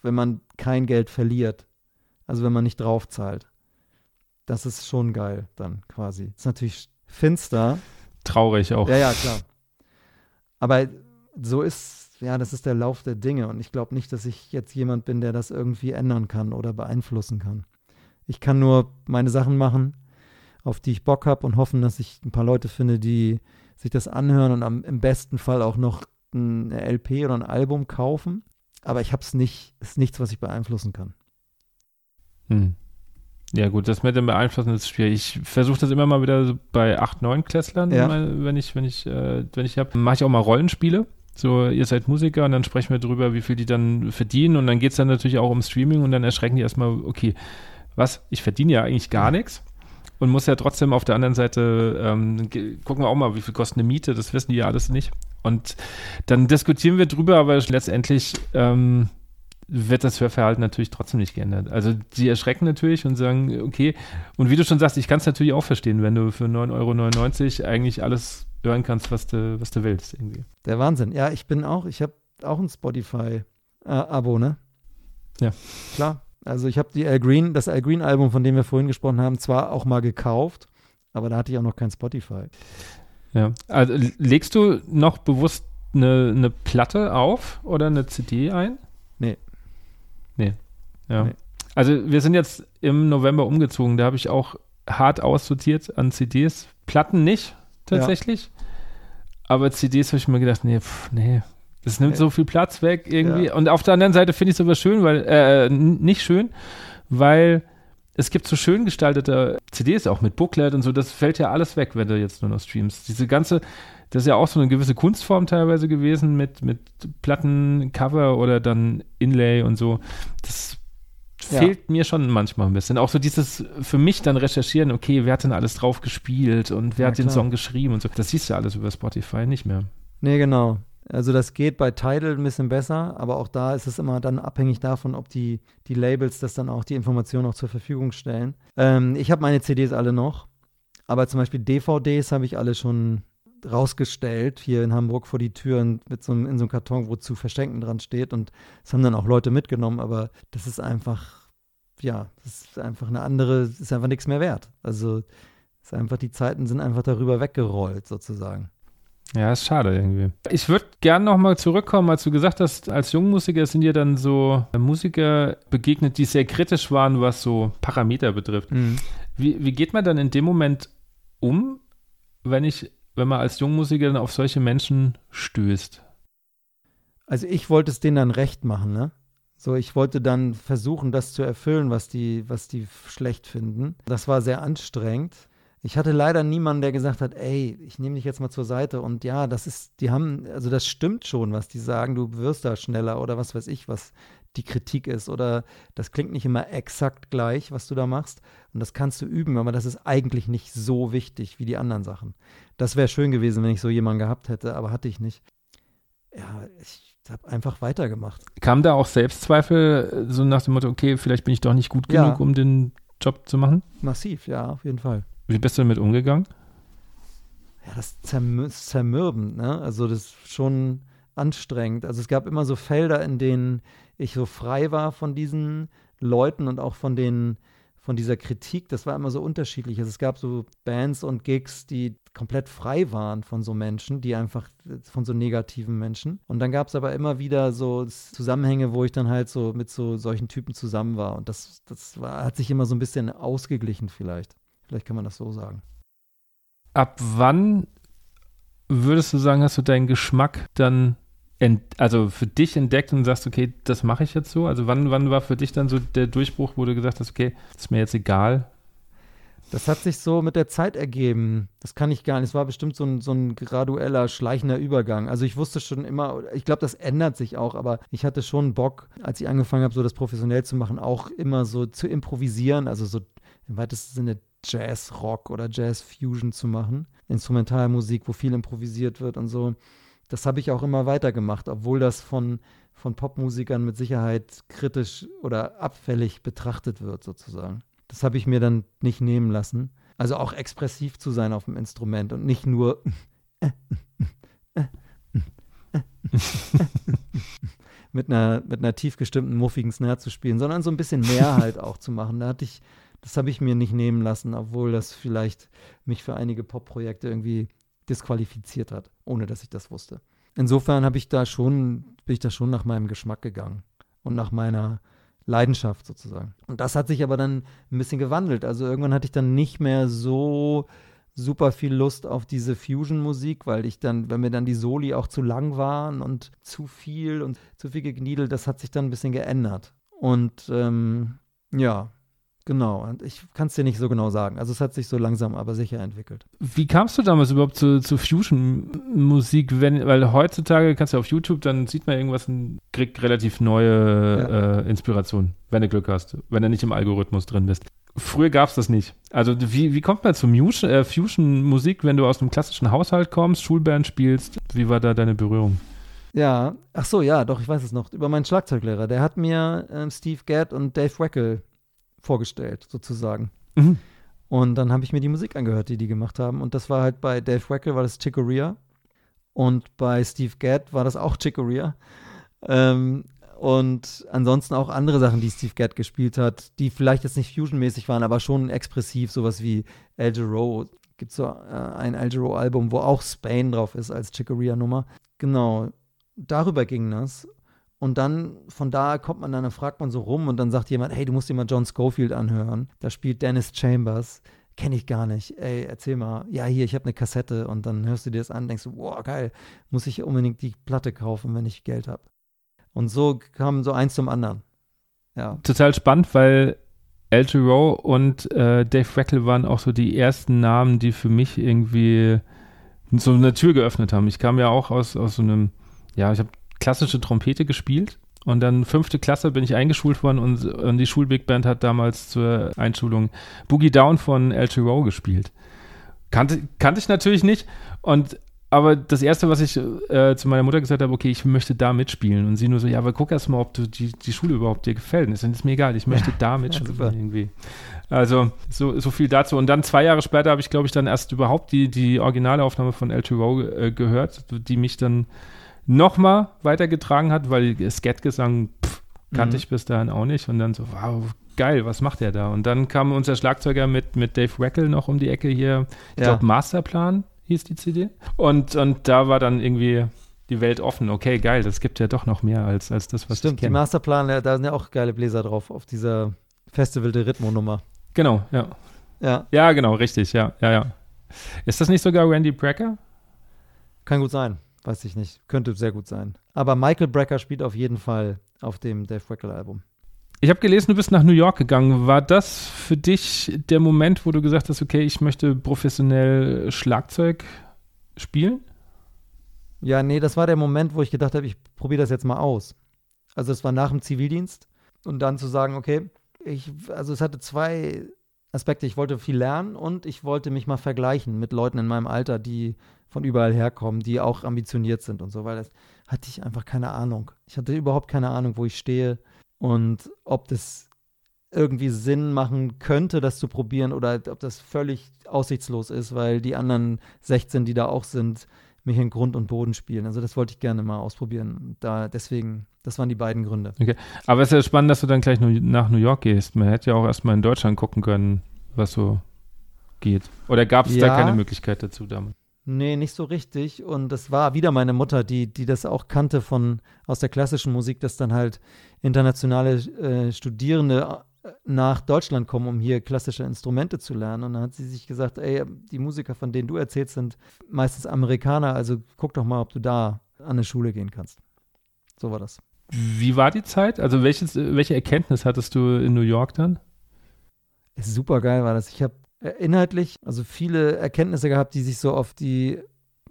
wenn man kein Geld verliert. Also wenn man nicht draufzahlt. Das ist schon geil dann quasi. Ist natürlich finster. Traurig auch. Ja, ja, klar. Aber so ist ja, das ist der Lauf der Dinge und ich glaube nicht, dass ich jetzt jemand bin, der das irgendwie ändern kann oder beeinflussen kann. Ich kann nur meine Sachen machen, auf die ich Bock habe und hoffen, dass ich ein paar Leute finde, die sich das anhören und am, im besten Fall auch noch eine LP oder ein Album kaufen. Aber ich habe es nicht, ist nichts, was ich beeinflussen kann. Hm. Ja, gut, das mit dem Beeinflussen ist schwierig. Ich versuche das immer mal wieder so bei 8, 9 Klässlern, ja. wenn ich, wenn ich, äh, wenn ich habe. Mache ich auch mal Rollenspiele. So, ihr seid Musiker und dann sprechen wir drüber, wie viel die dann verdienen. Und dann geht es dann natürlich auch um Streaming und dann erschrecken die erstmal, okay, was? Ich verdiene ja eigentlich gar nichts und muss ja trotzdem auf der anderen Seite ähm, gucken wir auch mal, wie viel kostet eine Miete, das wissen die ja alles nicht. Und dann diskutieren wir drüber, aber letztendlich ähm, wird das Hörverhalten natürlich trotzdem nicht geändert. Also sie erschrecken natürlich und sagen, okay, und wie du schon sagst, ich kann es natürlich auch verstehen, wenn du für 9,99 Euro eigentlich alles hören kannst, was du, was du willst irgendwie. Der Wahnsinn. Ja, ich bin auch, ich habe auch ein Spotify-Abo, ne? Ja. Klar, also ich habe die Al Green, das Al Green Album, von dem wir vorhin gesprochen haben, zwar auch mal gekauft, aber da hatte ich auch noch kein Spotify. Ja, also legst du noch bewusst eine, eine Platte auf oder eine CD ein? Nee. Nee. Ja. Nee. Also wir sind jetzt im November umgezogen, da habe ich auch hart aussortiert an CDs. Platten nicht, tatsächlich. Ja. Aber CDs habe ich mir gedacht, nee, pff, nee, das nimmt so viel Platz weg irgendwie. Ja. Und auf der anderen Seite finde ich es aber schön, weil, äh, nicht schön, weil es gibt so schön gestaltete CDs auch mit Booklet und so, das fällt ja alles weg, wenn du jetzt nur noch streamst. Diese ganze, das ist ja auch so eine gewisse Kunstform teilweise gewesen mit, mit Plattencover oder dann Inlay und so. Das ja. fehlt mir schon manchmal ein bisschen. Auch so dieses für mich dann recherchieren, okay, wer hat denn alles drauf gespielt und wer ja, hat klar. den Song geschrieben und so. Das siehst du ja alles über Spotify nicht mehr. Nee, genau. Also das geht bei Tidal ein bisschen besser, aber auch da ist es immer dann abhängig davon, ob die, die Labels das dann auch, die Informationen auch zur Verfügung stellen. Ähm, ich habe meine CDs alle noch, aber zum Beispiel DVDs habe ich alle schon rausgestellt, hier in Hamburg vor die Türen mit so einem, in so einem Karton, wo zu verschenken dran steht und das haben dann auch Leute mitgenommen, aber das ist einfach, ja, das ist einfach eine andere, ist einfach nichts mehr wert. Also ist einfach, die Zeiten sind einfach darüber weggerollt sozusagen. Ja, ist schade irgendwie. Ich würde gerne nochmal zurückkommen, als du gesagt hast, als Jungmusiker sind dir dann so Musiker begegnet, die sehr kritisch waren, was so Parameter betrifft. Mhm. Wie, wie geht man dann in dem Moment um, wenn ich, wenn man als Jungmusiker dann auf solche Menschen stößt? Also ich wollte es denen dann recht machen, ne? So, ich wollte dann versuchen, das zu erfüllen, was die, was die schlecht finden. Das war sehr anstrengend. Ich hatte leider niemanden, der gesagt hat, ey, ich nehme dich jetzt mal zur Seite und ja, das ist, die haben, also das stimmt schon, was die sagen, du wirst da schneller oder was weiß ich, was die Kritik ist oder das klingt nicht immer exakt gleich, was du da machst und das kannst du üben, aber das ist eigentlich nicht so wichtig wie die anderen Sachen. Das wäre schön gewesen, wenn ich so jemanden gehabt hätte, aber hatte ich nicht. Ja, ich habe einfach weitergemacht. Kam da auch Selbstzweifel, so nach dem Motto, okay, vielleicht bin ich doch nicht gut genug, ja. um den Job zu machen? Massiv, ja, auf jeden Fall. Wie bist du damit umgegangen? Ja, das ist zermür zermürbend, ne? Also das ist schon anstrengend. Also es gab immer so Felder, in denen ich so frei war von diesen Leuten und auch von den von dieser Kritik, das war immer so unterschiedlich. Also es gab so Bands und Gigs, die komplett frei waren von so Menschen, die einfach von so negativen Menschen. Und dann gab es aber immer wieder so Zusammenhänge, wo ich dann halt so mit so solchen Typen zusammen war. Und das, das war, hat sich immer so ein bisschen ausgeglichen vielleicht. Vielleicht kann man das so sagen. Ab wann würdest du sagen, hast du deinen Geschmack dann also für dich entdeckt und sagst, okay, das mache ich jetzt so? Also wann, wann war für dich dann so der Durchbruch, wo du gesagt hast, okay, ist mir jetzt egal? Das hat sich so mit der Zeit ergeben. Das kann ich gar nicht. Es war bestimmt so ein, so ein gradueller, schleichender Übergang. Also ich wusste schon immer, ich glaube, das ändert sich auch, aber ich hatte schon Bock, als ich angefangen habe, so das professionell zu machen, auch immer so zu improvisieren, also so im weitesten Sinne Jazz-Rock oder Jazz-Fusion zu machen. Instrumentalmusik, wo viel improvisiert wird und so. Das habe ich auch immer weitergemacht, obwohl das von, von Popmusikern mit Sicherheit kritisch oder abfällig betrachtet wird, sozusagen. Das habe ich mir dann nicht nehmen lassen. Also auch expressiv zu sein auf dem Instrument und nicht nur mit einer, mit einer tief gestimmten, muffigen Snare zu spielen, sondern so ein bisschen mehr halt auch zu machen. Da hatte ich, das habe ich mir nicht nehmen lassen, obwohl das vielleicht mich für einige Pop-Projekte irgendwie disqualifiziert hat, ohne dass ich das wusste. Insofern habe ich da schon, bin ich da schon nach meinem Geschmack gegangen und nach meiner Leidenschaft sozusagen. Und das hat sich aber dann ein bisschen gewandelt. Also irgendwann hatte ich dann nicht mehr so super viel Lust auf diese Fusion-Musik, weil ich dann, wenn mir dann die Soli auch zu lang waren und zu viel und zu viel gegniedelt, das hat sich dann ein bisschen geändert. Und ähm, ja, Genau, und ich kann es dir nicht so genau sagen. Also es hat sich so langsam aber sicher entwickelt. Wie kamst du damals überhaupt zu, zu Fusion-Musik? Weil heutzutage kannst du auf YouTube, dann sieht man irgendwas und kriegt relativ neue ja. äh, Inspiration, wenn du Glück hast, wenn du nicht im Algorithmus drin bist. Früher gab es das nicht. Also wie, wie kommt man zu äh, Fusion-Musik, wenn du aus einem klassischen Haushalt kommst, Schulband spielst? Wie war da deine Berührung? Ja, ach so, ja, doch, ich weiß es noch. Über meinen Schlagzeuglehrer. Der hat mir äh, Steve Gadd und Dave Weckel vorgestellt, sozusagen. Mhm. Und dann habe ich mir die Musik angehört, die die gemacht haben. Und das war halt bei Dave Weckel war das Chicoria. Und bei Steve Gadd war das auch Chicoria. Ähm, und ansonsten auch andere Sachen, die Steve Gadd gespielt hat, die vielleicht jetzt nicht fusionmäßig waren, aber schon expressiv, sowas wie El Giro. Gibt so äh, ein El Giro-Album, wo auch Spain drauf ist als Chicoria-Nummer. Genau, darüber ging das. Und dann von da kommt man dann, dann fragt man so rum und dann sagt jemand, hey, du musst dir mal John Schofield anhören. Da spielt Dennis Chambers. Kenne ich gar nicht. Ey, erzähl mal. Ja, hier, ich habe eine Kassette. Und dann hörst du dir das an, denkst du, wow, geil, muss ich unbedingt die Platte kaufen, wenn ich Geld habe. Und so kam so eins zum anderen. Ja. Total spannend, weil El Giro und äh, Dave Weckel waren auch so die ersten Namen, die für mich irgendwie so eine Tür geöffnet haben. Ich kam ja auch aus, aus so einem, ja, ich habe klassische Trompete gespielt. Und dann fünfte Klasse bin ich eingeschult worden und, und die Schulbig Band hat damals zur Einschulung Boogie Down von El Giro gespielt. Kannte, kannte ich natürlich nicht. Und aber das erste, was ich äh, zu meiner Mutter gesagt habe, okay, ich möchte da mitspielen. Und sie nur so, ja, aber guck erst mal, ob du die, die Schule überhaupt dir gefällt. Und ist mir egal, ich möchte ja, da mitspielen ja, irgendwie. Also so, so viel dazu. Und dann zwei Jahre später habe ich, glaube ich, dann erst überhaupt die, die Originalaufnahme von El Giro äh, gehört, die mich dann nochmal weitergetragen hat, weil Skat-Gesang kannte mhm. ich bis dahin auch nicht. Und dann so, wow, geil, was macht der da? Und dann kam unser Schlagzeuger mit, mit Dave Weckel noch um die Ecke hier. Ich ja. glaube, Masterplan hieß die CD. Und, und da war dann irgendwie die Welt offen. Okay, geil, das gibt ja doch noch mehr als, als das, was Stimmt, ich kenne. die Masterplan, da sind ja auch geile Bläser drauf, auf dieser Festival de Ritmo-Nummer. Genau, ja. Ja. Ja, genau, richtig, ja, ja, ja. Ist das nicht sogar Randy Brecker? Kann gut sein. Weiß ich nicht. Könnte sehr gut sein. Aber Michael Brecker spielt auf jeden Fall auf dem Dave Weckel-Album. Ich habe gelesen, du bist nach New York gegangen. War das für dich der Moment, wo du gesagt hast, okay, ich möchte professionell Schlagzeug spielen? Ja, nee, das war der Moment, wo ich gedacht habe, ich probiere das jetzt mal aus. Also es war nach dem Zivildienst und dann zu sagen, okay, ich, also es hatte zwei Aspekte. Ich wollte viel lernen und ich wollte mich mal vergleichen mit Leuten in meinem Alter, die von überall herkommen, die auch ambitioniert sind und so, weil das hatte ich einfach keine Ahnung. Ich hatte überhaupt keine Ahnung, wo ich stehe und ob das irgendwie Sinn machen könnte, das zu probieren oder ob das völlig aussichtslos ist, weil die anderen 16, die da auch sind, mich in Grund und Boden spielen. Also das wollte ich gerne mal ausprobieren. Da deswegen, das waren die beiden Gründe. Okay. Aber es ist ja spannend, dass du dann gleich nach New York gehst. Man hätte ja auch erstmal in Deutschland gucken können, was so geht. Oder gab es ja, da keine Möglichkeit dazu damals? Nee, nicht so richtig. Und das war wieder meine Mutter, die, die das auch kannte von aus der klassischen Musik, dass dann halt internationale äh, Studierende äh, nach Deutschland kommen, um hier klassische Instrumente zu lernen. Und dann hat sie sich gesagt, ey, die Musiker, von denen du erzählst, sind meistens Amerikaner, also guck doch mal, ob du da an eine Schule gehen kannst. So war das. Wie war die Zeit? Also welches, welche Erkenntnis hattest du in New York dann? Super geil war das. Ich habe inhaltlich, also viele Erkenntnisse gehabt, die sich so auf die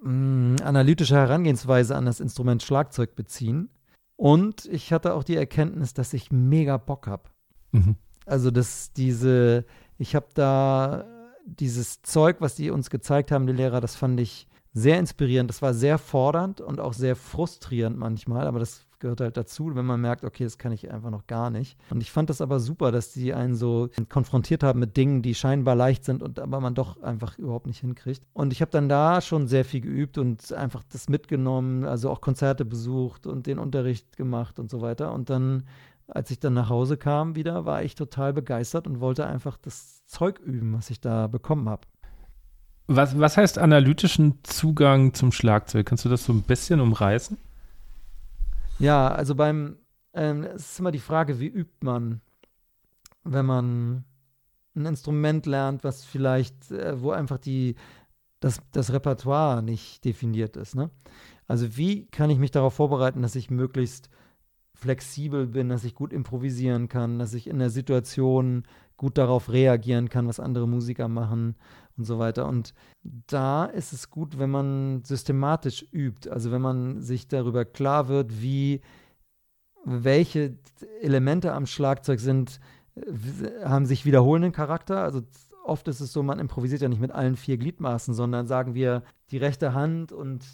mh, mm, analytische Herangehensweise an das Instrument Schlagzeug beziehen. Und ich hatte auch die Erkenntnis, dass ich mega Bock habe. Mhm. Also, dass diese, ich habe da dieses Zeug, was die uns gezeigt haben, die Lehrer, das fand ich sehr inspirierend. Das war sehr fordernd und auch sehr frustrierend manchmal, aber das gehört halt dazu, wenn man merkt, okay, das kann ich einfach noch gar nicht. Und ich fand das aber super, dass die einen so konfrontiert haben mit Dingen, die scheinbar leicht sind und aber man doch einfach überhaupt nicht hinkriegt. Und ich habe dann da schon sehr viel geübt und einfach das mitgenommen, also auch Konzerte besucht und den Unterricht gemacht und so weiter. Und dann als ich dann nach Hause kam wieder, war ich total begeistert und wollte einfach das Zeug üben, was ich da bekommen habe. Was, was heißt analytischen Zugang zum Schlagzeug? Kannst du das so ein bisschen umreißen? Ja, also beim, ähm, es ist immer die Frage, wie übt man, wenn man ein Instrument lernt, was vielleicht, äh, wo einfach die, das, das Repertoire nicht definiert ist. Ne? Also wie kann ich mich darauf vorbereiten, dass ich möglichst flexibel bin, dass ich gut improvisieren kann, dass ich in der Situation gut darauf reagieren kann, was andere Musiker machen und so weiter. Und da ist es gut, wenn man systematisch übt, also wenn man sich darüber klar wird, wie welche Elemente am Schlagzeug sind, haben sich wiederholenden Charakter. Also oft ist es so, man improvisiert ja nicht mit allen vier Gliedmaßen, sondern sagen wir, die rechte Hand und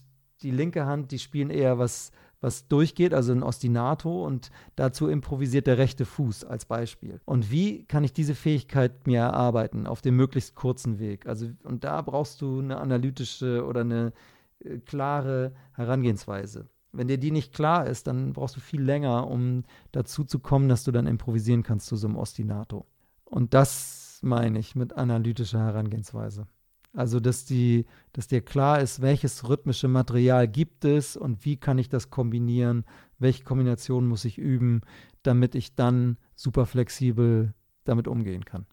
die linke Hand, die spielen eher was was durchgeht, also ein Ostinato und dazu improvisiert der rechte Fuß als Beispiel. Und wie kann ich diese Fähigkeit mir erarbeiten auf dem möglichst kurzen Weg? Also und da brauchst du eine analytische oder eine äh, klare Herangehensweise. Wenn dir die nicht klar ist, dann brauchst du viel länger, um dazu zu kommen, dass du dann improvisieren kannst zu so einem Ostinato. Und das meine ich mit analytischer Herangehensweise. Also, dass, die, dass dir klar ist, welches rhythmische Material gibt es und wie kann ich das kombinieren, welche Kombinationen muss ich üben, damit ich dann super flexibel damit umgehen kann.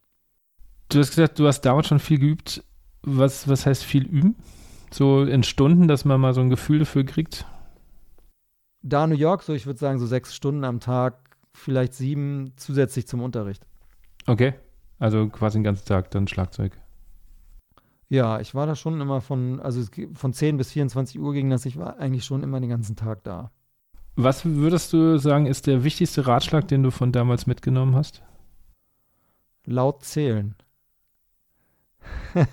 Du hast gesagt, du hast damals schon viel geübt. Was, was heißt viel üben? So in Stunden, dass man mal so ein Gefühl dafür kriegt? Da New York, so ich würde sagen, so sechs Stunden am Tag, vielleicht sieben zusätzlich zum Unterricht. Okay, also quasi den ganzen Tag dann Schlagzeug. Ja, ich war da schon immer von, also von 10 bis 24 Uhr ging das, ich war eigentlich schon immer den ganzen Tag da. Was würdest du sagen, ist der wichtigste Ratschlag, den du von damals mitgenommen hast? Laut zählen.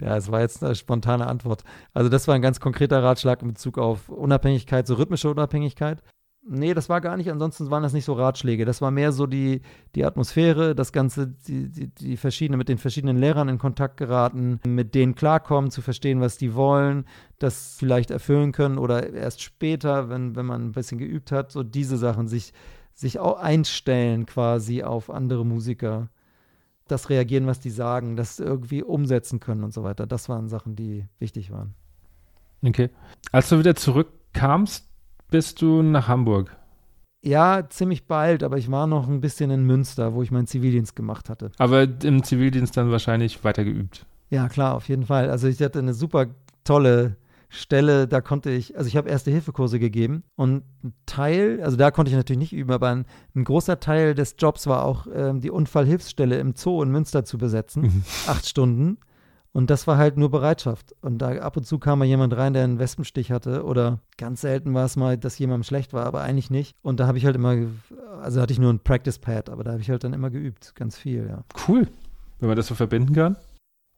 ja, es war jetzt eine spontane Antwort. Also das war ein ganz konkreter Ratschlag in Bezug auf Unabhängigkeit, so rhythmische Unabhängigkeit. Nee, das war gar nicht, ansonsten waren das nicht so Ratschläge. Das war mehr so die, die Atmosphäre, das Ganze, die, die, die verschiedene, mit den verschiedenen Lehrern in Kontakt geraten, mit denen klarkommen, zu verstehen, was die wollen, das vielleicht erfüllen können oder erst später, wenn, wenn man ein bisschen geübt hat, so diese Sachen, sich, sich auch einstellen quasi auf andere Musiker, das reagieren, was die sagen, das irgendwie umsetzen können und so weiter. Das waren Sachen, die wichtig waren. Okay. Als du wieder zurückkamst, bist du nach Hamburg? Ja, ziemlich bald, aber ich war noch ein bisschen in Münster, wo ich meinen Zivildienst gemacht hatte. Aber im Zivildienst dann wahrscheinlich weiter geübt. Ja, klar, auf jeden Fall. Also ich hatte eine super tolle Stelle, da konnte ich, also ich habe erste Hilfekurse gegeben und ein Teil, also da konnte ich natürlich nicht üben, aber ein, ein großer Teil des Jobs war auch ähm, die Unfallhilfsstelle im Zoo in Münster zu besetzen. Mhm. Acht Stunden. Und das war halt nur Bereitschaft. Und da ab und zu kam mal jemand rein, der einen Wespenstich hatte. Oder ganz selten war es mal, dass jemandem schlecht war, aber eigentlich nicht. Und da habe ich halt immer, also hatte ich nur ein Practice Pad, aber da habe ich halt dann immer geübt. Ganz viel, ja. Cool. Wenn man das so verbinden kann.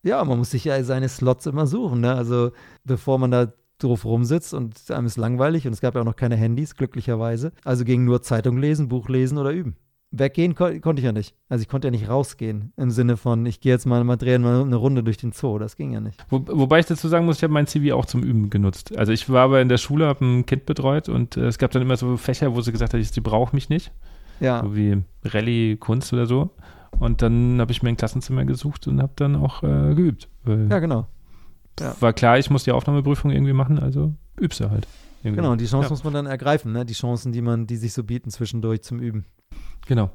Ja, man muss sich ja seine Slots immer suchen. Ne? Also bevor man da drauf rumsitzt und einem ist langweilig und es gab ja auch noch keine Handys, glücklicherweise. Also ging nur Zeitung lesen, Buch lesen oder üben weggehen kon konnte ich ja nicht. Also ich konnte ja nicht rausgehen im Sinne von, ich gehe jetzt mal, mal drehen mal eine Runde durch den Zoo. Das ging ja nicht. Wo, wobei ich dazu sagen muss, ich habe mein CV auch zum Üben genutzt. Also ich war aber in der Schule, habe ein Kind betreut und äh, es gab dann immer so Fächer, wo sie gesagt hat, sie braucht mich nicht. Ja. So wie Rallye, Kunst oder so. Und dann habe ich mir ein Klassenzimmer gesucht und habe dann auch äh, geübt. Ja, genau. Ja. War klar, ich muss die Aufnahmeprüfung irgendwie machen, also übst du halt. Irgendwie. Genau, und die Chance ja. muss man dann ergreifen, ne? Die Chancen, die man, die sich so bieten zwischendurch zum Üben. Genau.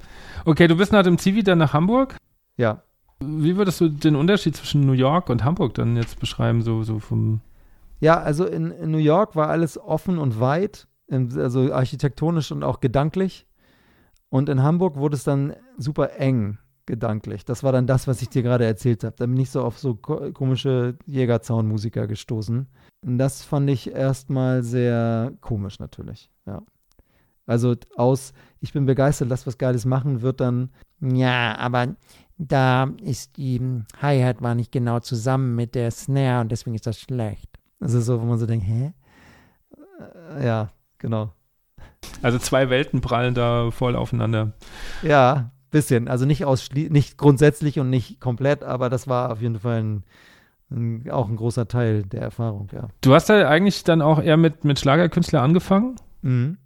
Okay, du bist nach dem Zivi dann nach Hamburg? Ja. Wie würdest du den Unterschied zwischen New York und Hamburg dann jetzt beschreiben, so, so vom. Ja, also in, in New York war alles offen und weit, also architektonisch und auch gedanklich. Und in Hamburg wurde es dann super eng gedanklich. Das war dann das, was ich dir gerade erzählt habe. Da bin ich so auf so komische Jägerzaunmusiker gestoßen. Und das fand ich erstmal sehr komisch natürlich, ja. Also aus, ich bin begeistert, lass was Geiles machen, wird dann, ja, aber da ist die Hi-Hat war nicht genau zusammen mit der Snare und deswegen ist das schlecht. Also so, wo man so denkt, hä? Äh, ja, genau. Also zwei Welten prallen da voll aufeinander. Ja, bisschen. Also nicht, nicht grundsätzlich und nicht komplett, aber das war auf jeden Fall ein, ein, auch ein großer Teil der Erfahrung, ja. Du hast ja eigentlich dann auch eher mit, mit Schlagerkünstler angefangen. Mhm.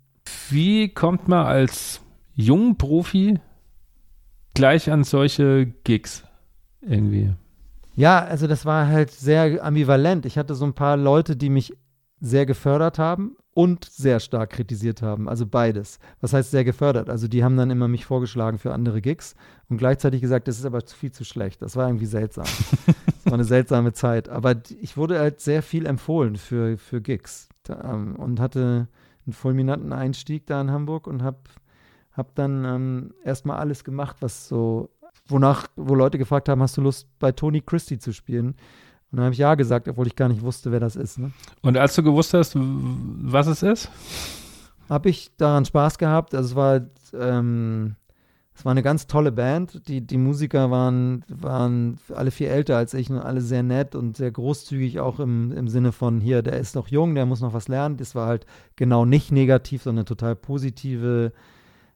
Wie kommt man als Jungprofi gleich an solche Gigs irgendwie? Ja, also das war halt sehr ambivalent. Ich hatte so ein paar Leute, die mich sehr gefördert haben und sehr stark kritisiert haben. Also beides. Was heißt sehr gefördert? Also die haben dann immer mich vorgeschlagen für andere Gigs und gleichzeitig gesagt, das ist aber viel zu schlecht. Das war irgendwie seltsam. das war eine seltsame Zeit. Aber ich wurde halt sehr viel empfohlen für, für Gigs ähm, und hatte einen fulminanten Einstieg da in Hamburg und habe hab dann ähm, erstmal alles gemacht, was so, wonach, wo Leute gefragt haben, hast du Lust bei Tony Christie zu spielen? Und dann habe ich ja gesagt, obwohl ich gar nicht wusste, wer das ist. Ne? Und als du gewusst hast, was es ist? Habe ich daran Spaß gehabt. Also es war, ähm, es war eine ganz tolle Band. Die, die Musiker waren, waren alle viel älter als ich und alle sehr nett und sehr großzügig, auch im, im Sinne von hier, der ist noch jung, der muss noch was lernen. Das war halt genau nicht negativ, sondern total positive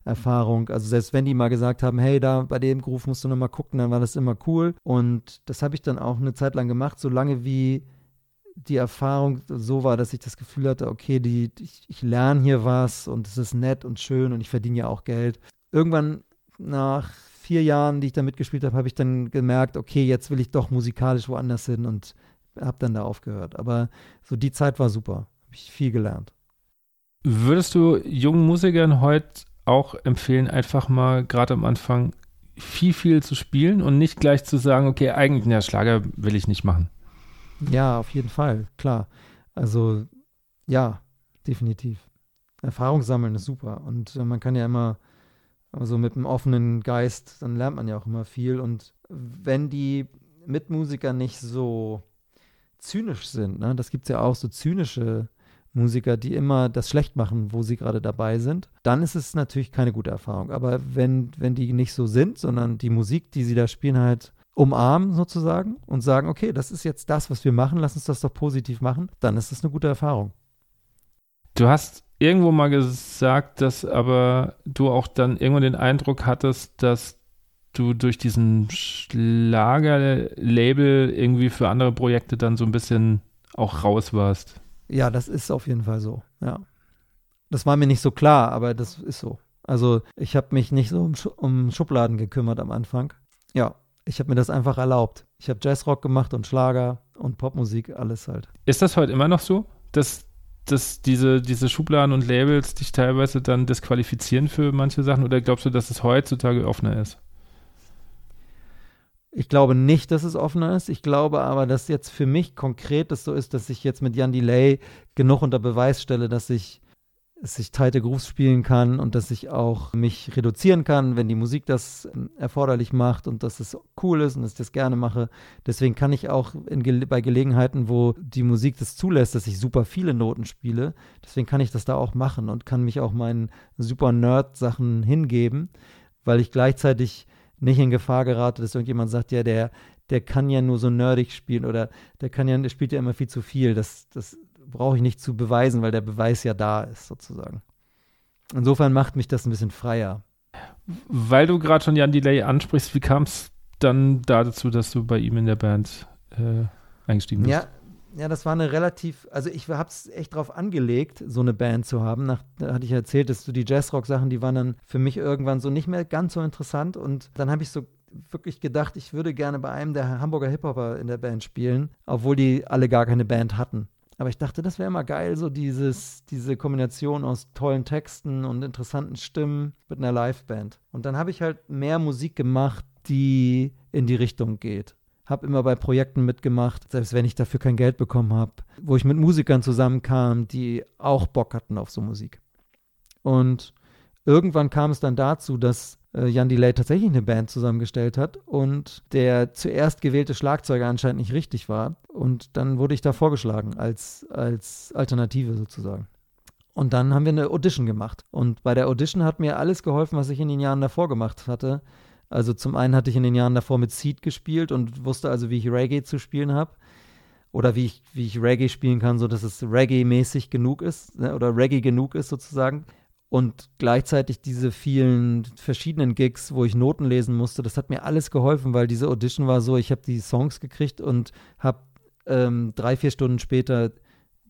Erfahrung. Also selbst wenn die mal gesagt haben, hey, da bei dem Groove musst du noch mal gucken, dann war das immer cool. Und das habe ich dann auch eine Zeit lang gemacht, solange wie die Erfahrung so war, dass ich das Gefühl hatte, okay, die, ich, ich lerne hier was und es ist nett und schön und ich verdiene ja auch Geld. Irgendwann nach vier Jahren, die ich da mitgespielt habe, habe ich dann gemerkt, okay, jetzt will ich doch musikalisch woanders hin und habe dann da aufgehört. Aber so die Zeit war super, habe ich viel gelernt. Würdest du jungen Musikern heute auch empfehlen, einfach mal gerade am Anfang viel, viel zu spielen und nicht gleich zu sagen, okay, eigentlich, ja, Schlager will ich nicht machen. Ja, auf jeden Fall, klar. Also, ja, definitiv. Erfahrung sammeln ist super. Und äh, man kann ja immer, also mit einem offenen Geist, dann lernt man ja auch immer viel. Und wenn die Mitmusiker nicht so zynisch sind, ne, das gibt es ja auch, so zynische Musiker, die immer das schlecht machen, wo sie gerade dabei sind, dann ist es natürlich keine gute Erfahrung. Aber wenn, wenn die nicht so sind, sondern die Musik, die sie da spielen, halt umarmen sozusagen und sagen, okay, das ist jetzt das, was wir machen, lass uns das doch positiv machen, dann ist das eine gute Erfahrung. Du hast irgendwo mal gesagt, dass aber du auch dann irgendwo den Eindruck hattest, dass du durch diesen Schlagerlabel irgendwie für andere Projekte dann so ein bisschen auch raus warst. Ja, das ist auf jeden Fall so, ja. Das war mir nicht so klar, aber das ist so. Also ich habe mich nicht so um, um, Schubladen gekümmert am Anfang. Ja, ich habe mir das einfach erlaubt. Ich habe Jazzrock gemacht und Schlager und Popmusik, alles halt. Ist das heute immer noch so, dass, dass diese, diese Schubladen und Labels dich teilweise dann disqualifizieren für manche Sachen oder glaubst du, dass es heutzutage offener ist? Ich glaube nicht, dass es offener ist. Ich glaube aber, dass jetzt für mich konkret es so ist, dass ich jetzt mit Jan Delay genug unter Beweis stelle, dass ich dass ich tighte Grooves spielen kann und dass ich auch mich reduzieren kann, wenn die Musik das erforderlich macht und dass es cool ist und dass ich das gerne mache. Deswegen kann ich auch in, bei Gelegenheiten, wo die Musik das zulässt, dass ich super viele Noten spiele, deswegen kann ich das da auch machen und kann mich auch meinen super Nerd-Sachen hingeben, weil ich gleichzeitig nicht in Gefahr gerate, dass irgendjemand sagt, ja, der, der kann ja nur so nerdig spielen oder der kann ja, der spielt ja immer viel zu viel. Das, das brauche ich nicht zu beweisen, weil der Beweis ja da ist, sozusagen. Insofern macht mich das ein bisschen freier. Weil du gerade schon Jan Delay ansprichst, wie kam es dann dazu, dass du bei ihm in der Band äh, eingestiegen bist? Ja, ja, das war eine relativ, also ich habe es echt drauf angelegt, so eine Band zu haben. Nach, da hatte ich erzählt, dass so die Jazzrock-Sachen, die waren dann für mich irgendwann so nicht mehr ganz so interessant. Und dann habe ich so wirklich gedacht, ich würde gerne bei einem der Hamburger Hip-Hopper in der Band spielen, obwohl die alle gar keine Band hatten. Aber ich dachte, das wäre immer geil, so dieses, diese Kombination aus tollen Texten und interessanten Stimmen mit einer Liveband. Und dann habe ich halt mehr Musik gemacht, die in die Richtung geht habe immer bei Projekten mitgemacht, selbst wenn ich dafür kein Geld bekommen habe, wo ich mit Musikern zusammenkam, die auch Bock hatten auf so Musik. Und irgendwann kam es dann dazu, dass äh, Jan Delay tatsächlich eine Band zusammengestellt hat und der zuerst gewählte Schlagzeuger anscheinend nicht richtig war. Und dann wurde ich da vorgeschlagen als, als Alternative sozusagen. Und dann haben wir eine Audition gemacht. Und bei der Audition hat mir alles geholfen, was ich in den Jahren davor gemacht hatte. Also zum einen hatte ich in den Jahren davor mit Seed gespielt und wusste also, wie ich Reggae zu spielen habe. Oder wie ich, wie ich Reggae spielen kann, so dass es Reggae-mäßig genug ist, ne? oder Reggae genug ist sozusagen. Und gleichzeitig diese vielen verschiedenen Gigs, wo ich Noten lesen musste, das hat mir alles geholfen, weil diese Audition war so, ich habe die Songs gekriegt und habe ähm, drei, vier Stunden später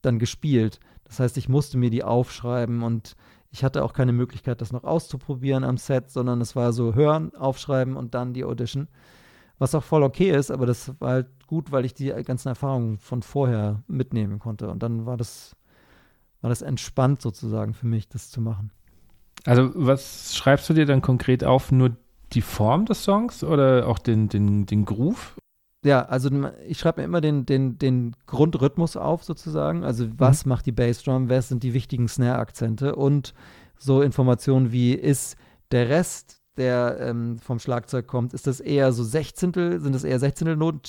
dann gespielt. Das heißt, ich musste mir die aufschreiben und ich hatte auch keine Möglichkeit, das noch auszuprobieren am Set, sondern es war so hören, aufschreiben und dann die Audition. Was auch voll okay ist, aber das war halt gut, weil ich die ganzen Erfahrungen von vorher mitnehmen konnte. Und dann war das, war das entspannt sozusagen für mich, das zu machen. Also, was schreibst du dir dann konkret auf? Nur die Form des Songs oder auch den, den, den Groove? Ja, also ich schreibe mir immer den, den, den Grundrhythmus auf sozusagen. Also was mhm. macht die Bassdrum, wer sind die wichtigen Snare-Akzente und so Informationen wie ist der Rest, der ähm, vom Schlagzeug kommt, ist das eher so Sechzehntel, sind das eher Sechzehntelnoten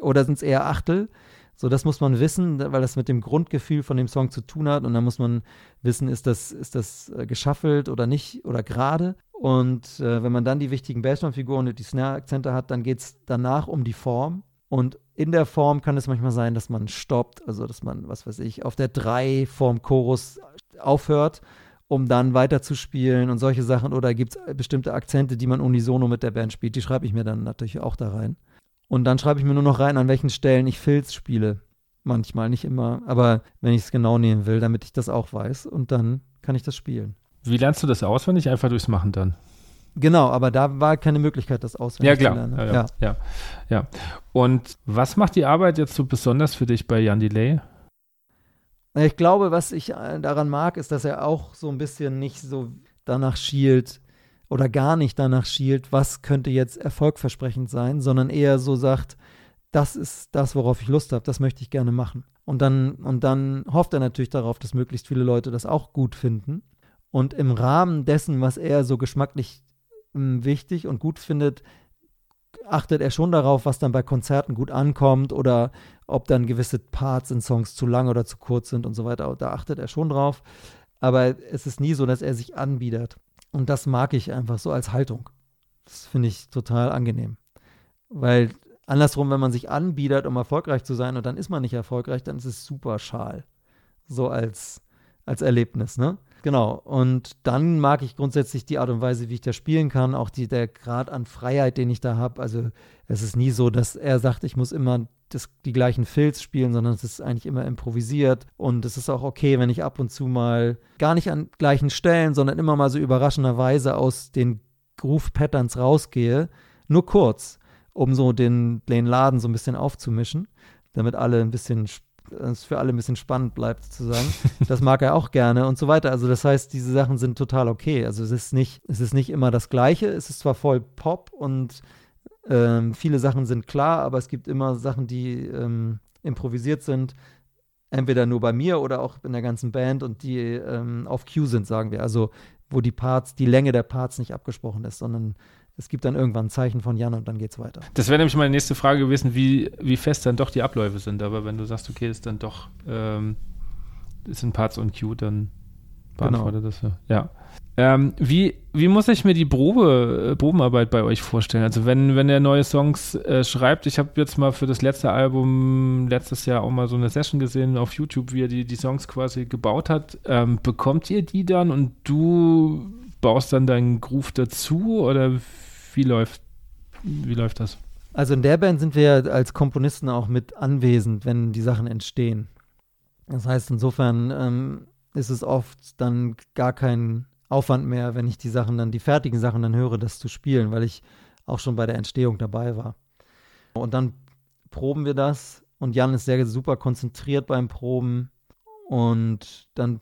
oder sind es eher Achtel? So, das muss man wissen, weil das mit dem Grundgefühl von dem Song zu tun hat. Und dann muss man wissen, ist das, ist das äh, geschaffelt oder nicht oder gerade. Und äh, wenn man dann die wichtigen Bassdrum-Figuren und die Snare-Akzente hat, dann geht es danach um die Form. Und in der Form kann es manchmal sein, dass man stoppt, also dass man, was weiß ich, auf der 3 vorm Chorus aufhört, um dann weiterzuspielen und solche Sachen. Oder gibt es bestimmte Akzente, die man unisono mit der Band spielt, die schreibe ich mir dann natürlich auch da rein. Und dann schreibe ich mir nur noch rein, an welchen Stellen ich Filz spiele. Manchmal, nicht immer. Aber wenn ich es genau nehmen will, damit ich das auch weiß. Und dann kann ich das spielen. Wie lernst du das auswendig? Einfach durchs Machen dann. Genau, aber da war keine Möglichkeit, das auswendig ja, zu lernen. Ja, ja, ja. ja. Und was macht die Arbeit jetzt so besonders für dich bei Jan Delay? Ich glaube, was ich äh, daran mag, ist, dass er auch so ein bisschen nicht so danach schielt, oder gar nicht danach schielt, was könnte jetzt erfolgversprechend sein, sondern eher so sagt, das ist das, worauf ich Lust habe, das möchte ich gerne machen. Und dann, und dann hofft er natürlich darauf, dass möglichst viele Leute das auch gut finden. Und im Rahmen dessen, was er so geschmacklich hm, wichtig und gut findet, achtet er schon darauf, was dann bei Konzerten gut ankommt oder ob dann gewisse Parts in Songs zu lang oder zu kurz sind und so weiter. Da achtet er schon drauf. Aber es ist nie so, dass er sich anbietet. Und das mag ich einfach so als Haltung. Das finde ich total angenehm. Weil andersrum, wenn man sich anbietet, um erfolgreich zu sein und dann ist man nicht erfolgreich, dann ist es super schal. So als, als Erlebnis, ne? Genau. Und dann mag ich grundsätzlich die Art und Weise, wie ich da spielen kann, auch die, der Grad an Freiheit, den ich da habe. Also es ist nie so, dass er sagt, ich muss immer das, die gleichen Filz spielen, sondern es ist eigentlich immer improvisiert. Und es ist auch okay, wenn ich ab und zu mal gar nicht an gleichen Stellen, sondern immer mal so überraschenderweise aus den Groove-Patterns rausgehe. Nur kurz, um so den, den Laden so ein bisschen aufzumischen, damit alle ein bisschen es für alle ein bisschen spannend bleibt, sozusagen. das mag er auch gerne und so weiter. Also das heißt, diese Sachen sind total okay. Also es ist nicht, es ist nicht immer das Gleiche. Es ist zwar voll Pop und ähm, viele Sachen sind klar, aber es gibt immer Sachen, die ähm, improvisiert sind. Entweder nur bei mir oder auch in der ganzen Band und die ähm, auf Cue sind, sagen wir. Also, wo die Parts, die Länge der Parts nicht abgesprochen ist, sondern es gibt dann irgendwann ein Zeichen von Jan und dann geht's weiter. Das wäre nämlich meine nächste Frage gewesen, wie, wie fest dann doch die Abläufe sind. Aber wenn du sagst, okay, ist dann doch, ähm, sind Parts on Cue, dann beantwortet genau. das ja. Ja. Ähm, wie, wie muss ich mir die Probe, äh, Probenarbeit bei euch vorstellen? Also wenn, wenn er neue Songs äh, schreibt, ich habe jetzt mal für das letzte Album letztes Jahr auch mal so eine Session gesehen auf YouTube, wie er die, die Songs quasi gebaut hat. Ähm, bekommt ihr die dann und du baust dann deinen Groove dazu oder wie läuft, wie läuft das? Also in der Band sind wir als Komponisten auch mit anwesend, wenn die Sachen entstehen. Das heißt, insofern ähm, ist es oft dann gar kein Aufwand mehr, wenn ich die Sachen dann, die fertigen Sachen dann höre, das zu spielen, weil ich auch schon bei der Entstehung dabei war. Und dann proben wir das und Jan ist sehr super konzentriert beim Proben und dann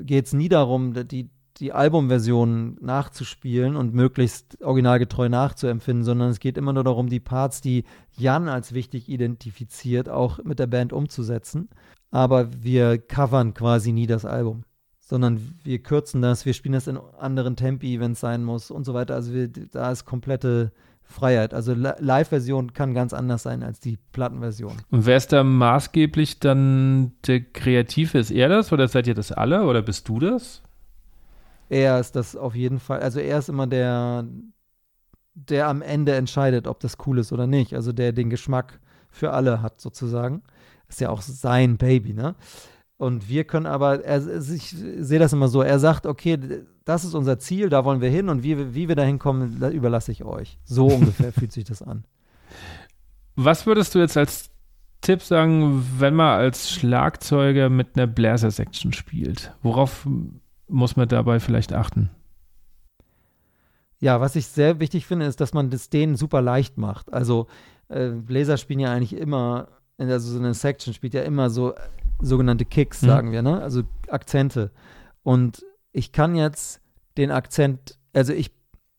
geht es nie darum, die, die Albumversion nachzuspielen und möglichst originalgetreu nachzuempfinden, sondern es geht immer nur darum, die Parts, die Jan als wichtig identifiziert, auch mit der Band umzusetzen. Aber wir covern quasi nie das Album sondern wir kürzen das, wir spielen das in anderen Tempi, wenn es sein muss und so weiter. Also wir, da ist komplette Freiheit. Also Live-Version kann ganz anders sein als die Plattenversion. Und wer ist da maßgeblich dann der Kreative? Ist er das oder seid ihr das alle oder bist du das? Er ist das auf jeden Fall. Also er ist immer der, der am Ende entscheidet, ob das cool ist oder nicht. Also der den Geschmack für alle hat sozusagen. Ist ja auch sein Baby, ne? Und wir können aber, er, ich sehe das immer so, er sagt, okay, das ist unser Ziel, da wollen wir hin und wie, wie wir da hinkommen, überlasse ich euch. So ungefähr fühlt sich das an. Was würdest du jetzt als Tipp sagen, wenn man als Schlagzeuger mit einer Bläser-Section spielt? Worauf muss man dabei vielleicht achten? Ja, was ich sehr wichtig finde, ist, dass man das denen super leicht macht. Also äh, Bläser spielen ja eigentlich immer, also so eine Section spielt ja immer so äh, sogenannte Kicks, mhm. sagen wir, ne? Also Akzente. Und ich kann jetzt den Akzent, also ich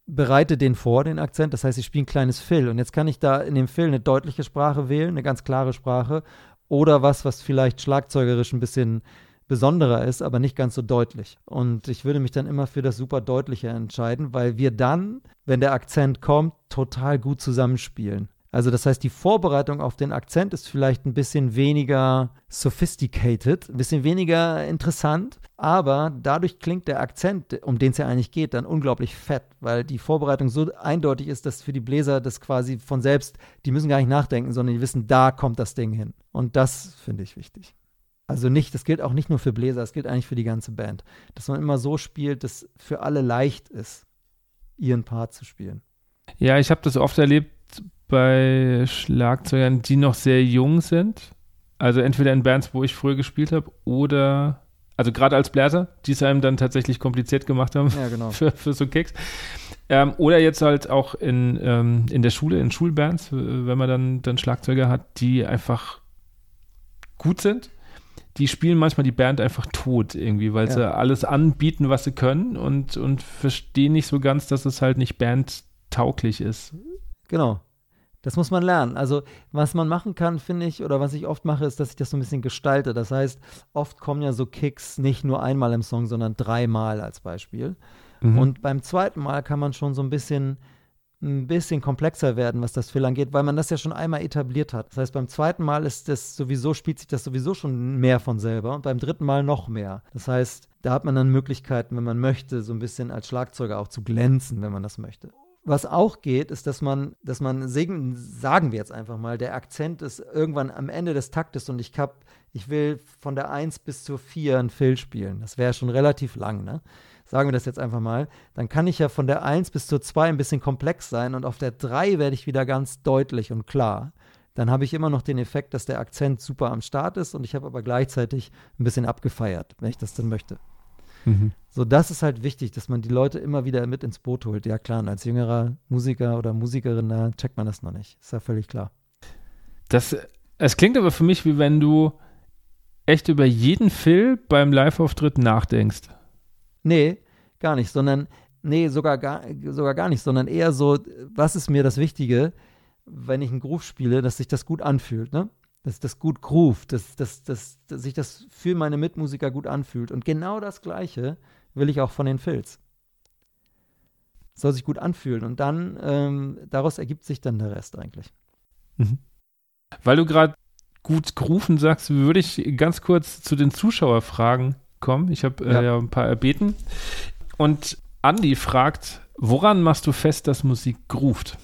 bereite den vor, den Akzent. Das heißt, ich spiele ein kleines Fill. Und jetzt kann ich da in dem Fill eine deutliche Sprache wählen, eine ganz klare Sprache. Oder was, was vielleicht schlagzeugerisch ein bisschen besonderer ist, aber nicht ganz so deutlich. Und ich würde mich dann immer für das super deutliche entscheiden, weil wir dann, wenn der Akzent kommt, total gut zusammenspielen. Also das heißt, die Vorbereitung auf den Akzent ist vielleicht ein bisschen weniger sophisticated, ein bisschen weniger interessant, aber dadurch klingt der Akzent, um den es ja eigentlich geht, dann unglaublich fett, weil die Vorbereitung so eindeutig ist, dass für die Bläser das quasi von selbst, die müssen gar nicht nachdenken, sondern die wissen, da kommt das Ding hin. Und das finde ich wichtig. Also nicht, das gilt auch nicht nur für Bläser, es gilt eigentlich für die ganze Band. Dass man immer so spielt, dass für alle leicht ist, ihren Part zu spielen. Ja, ich habe das oft erlebt bei Schlagzeugern, die noch sehr jung sind. Also entweder in Bands, wo ich früher gespielt habe, oder, also gerade als Bläser, die es einem dann tatsächlich kompliziert gemacht haben ja, genau. für, für so Kicks. Ähm, oder jetzt halt auch in, ähm, in der Schule, in Schulbands, wenn man dann, dann Schlagzeuger hat, die einfach gut sind die spielen manchmal die Band einfach tot irgendwie, weil ja. sie alles anbieten, was sie können und, und verstehen nicht so ganz, dass es halt nicht bandtauglich ist. Genau. Das muss man lernen. Also, was man machen kann, finde ich, oder was ich oft mache, ist, dass ich das so ein bisschen gestalte. Das heißt, oft kommen ja so Kicks nicht nur einmal im Song, sondern dreimal als Beispiel. Mhm. Und beim zweiten Mal kann man schon so ein bisschen ein bisschen komplexer werden, was das Fill angeht, weil man das ja schon einmal etabliert hat. Das heißt, beim zweiten Mal ist das sowieso, spielt sich das sowieso schon mehr von selber und beim dritten Mal noch mehr. Das heißt, da hat man dann Möglichkeiten, wenn man möchte, so ein bisschen als Schlagzeuger auch zu glänzen, wenn man das möchte. Was auch geht, ist, dass man, dass man singen, sagen wir jetzt einfach mal, der Akzent ist irgendwann am Ende des Taktes und ich hab, ich will von der 1 bis zur 4 ein Fill spielen. Das wäre schon relativ lang, ne? sagen wir das jetzt einfach mal, dann kann ich ja von der 1 bis zur 2 ein bisschen komplex sein und auf der 3 werde ich wieder ganz deutlich und klar. Dann habe ich immer noch den Effekt, dass der Akzent super am Start ist und ich habe aber gleichzeitig ein bisschen abgefeiert, wenn ich das denn möchte. Mhm. So, das ist halt wichtig, dass man die Leute immer wieder mit ins Boot holt. Ja, klar, und als jüngerer Musiker oder Musikerin, da checkt man das noch nicht. Ist ja völlig klar. Das, es klingt aber für mich, wie wenn du echt über jeden Film beim Live-Auftritt nachdenkst. Nee, gar nicht, sondern, nee, sogar gar, sogar gar nicht, sondern eher so, was ist mir das Wichtige, wenn ich einen Groove spiele, dass sich das gut anfühlt, ne? Dass das gut groovt, dass, dass, dass, dass sich das für meine Mitmusiker gut anfühlt. Und genau das Gleiche will ich auch von den Filz. Soll sich gut anfühlen. Und dann, ähm, daraus ergibt sich dann der Rest eigentlich. Mhm. Weil du gerade gut grooven sagst, würde ich ganz kurz zu den Zuschauerfragen kommen. Ich habe äh, ja. ja ein paar erbeten. Und Andy fragt, woran machst du fest, dass Musik groovt?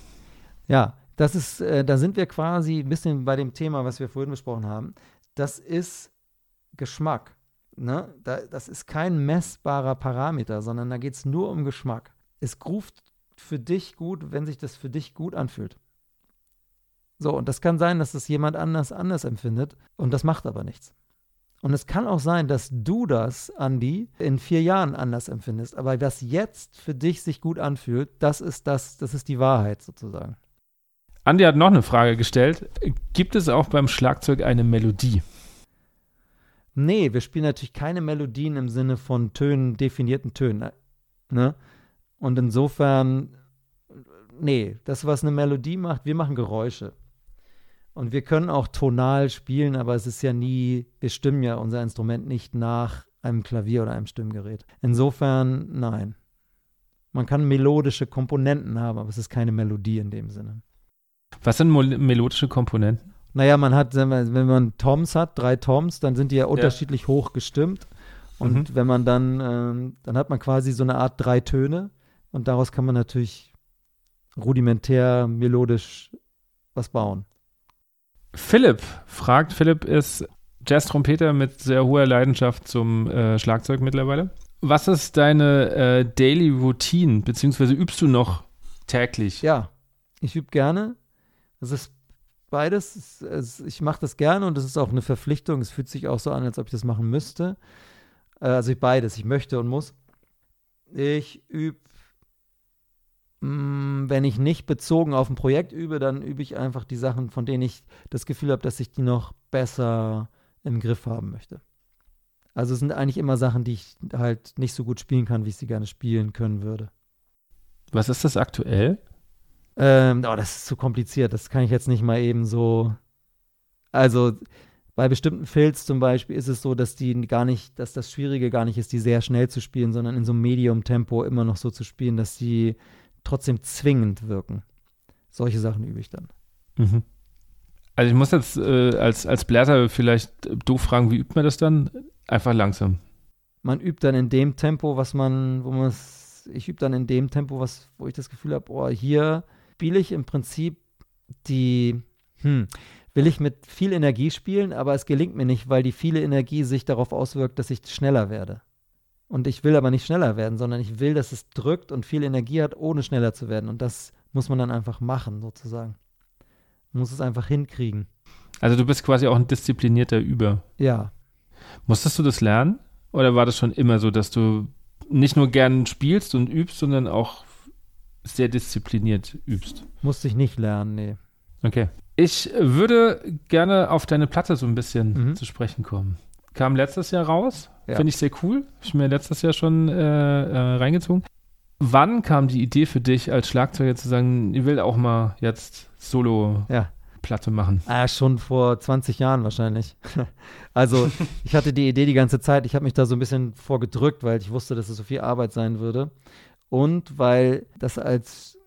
Ja, das ist, äh, da sind wir quasi ein bisschen bei dem Thema, was wir vorhin besprochen haben. Das ist Geschmack. Ne? Da, das ist kein messbarer Parameter, sondern da geht es nur um Geschmack. Es groovt für dich gut, wenn sich das für dich gut anfühlt. So, und das kann sein, dass das jemand anders anders empfindet und das macht aber nichts. Und es kann auch sein, dass du das, Andi, in vier Jahren anders empfindest. Aber was jetzt für dich sich gut anfühlt, das ist das, das ist die Wahrheit sozusagen. Andi hat noch eine Frage gestellt. Gibt es auch beim Schlagzeug eine Melodie? Nee, wir spielen natürlich keine Melodien im Sinne von Tönen, definierten Tönen. Ne? Und insofern, nee, das, was eine Melodie macht, wir machen Geräusche. Und wir können auch tonal spielen, aber es ist ja nie, wir stimmen ja unser Instrument nicht nach einem Klavier oder einem Stimmgerät. Insofern, nein. Man kann melodische Komponenten haben, aber es ist keine Melodie in dem Sinne. Was sind melodische Komponenten? Naja, man hat, wenn man Toms hat, drei Toms, dann sind die ja, ja. unterschiedlich hoch gestimmt. Und mhm. wenn man dann, ähm, dann hat man quasi so eine Art drei Töne und daraus kann man natürlich rudimentär melodisch was bauen. Philipp fragt, Philipp ist Jazz-Trompeter mit sehr hoher Leidenschaft zum äh, Schlagzeug mittlerweile. Was ist deine äh, Daily Routine, beziehungsweise übst du noch täglich? Ja, ich übe gerne. Es ist beides. Es, es, ich mache das gerne und es ist auch eine Verpflichtung. Es fühlt sich auch so an, als ob ich das machen müsste. Äh, also ich beides. Ich möchte und muss. Ich übe Mm, wenn ich nicht bezogen auf ein Projekt übe, dann übe ich einfach die Sachen, von denen ich das Gefühl habe, dass ich die noch besser im Griff haben möchte. Also es sind eigentlich immer Sachen, die ich halt nicht so gut spielen kann, wie ich sie gerne spielen können würde. Was ist das aktuell? Ähm, oh, das ist zu kompliziert. Das kann ich jetzt nicht mal eben so. Also bei bestimmten Filz zum Beispiel ist es so, dass die gar nicht, dass das Schwierige gar nicht ist, die sehr schnell zu spielen, sondern in so einem Medium-Tempo immer noch so zu spielen, dass die trotzdem zwingend wirken. Solche Sachen übe ich dann. Mhm. Also ich muss jetzt äh, als, als Blätter vielleicht doof fragen, wie übt man das dann? Einfach langsam. Man übt dann in dem Tempo, was man, wo man es, ich übe dann in dem Tempo, was, wo ich das Gefühl habe, oh, hier spiele ich im Prinzip die, hm, will ich mit viel Energie spielen, aber es gelingt mir nicht, weil die viele Energie sich darauf auswirkt, dass ich schneller werde. Und ich will aber nicht schneller werden, sondern ich will, dass es drückt und viel Energie hat, ohne schneller zu werden. Und das muss man dann einfach machen, sozusagen. Man muss es einfach hinkriegen. Also du bist quasi auch ein disziplinierter Über. Ja. Musstest du das lernen? Oder war das schon immer so, dass du nicht nur gern spielst und übst, sondern auch sehr diszipliniert übst? Musste ich nicht lernen, nee. Okay. Ich würde gerne auf deine Platte so ein bisschen mhm. zu sprechen kommen. Kam letztes Jahr raus. Ja. Finde ich sehr cool. Habe ich mir letztes Jahr schon äh, äh, reingezogen. Wann kam die Idee für dich als Schlagzeuger zu sagen, ich will auch mal jetzt Solo ja. Platte machen? Ah, schon vor 20 Jahren wahrscheinlich. also ich hatte die Idee die ganze Zeit. Ich habe mich da so ein bisschen vorgedrückt, weil ich wusste, dass es so viel Arbeit sein würde. Und weil das als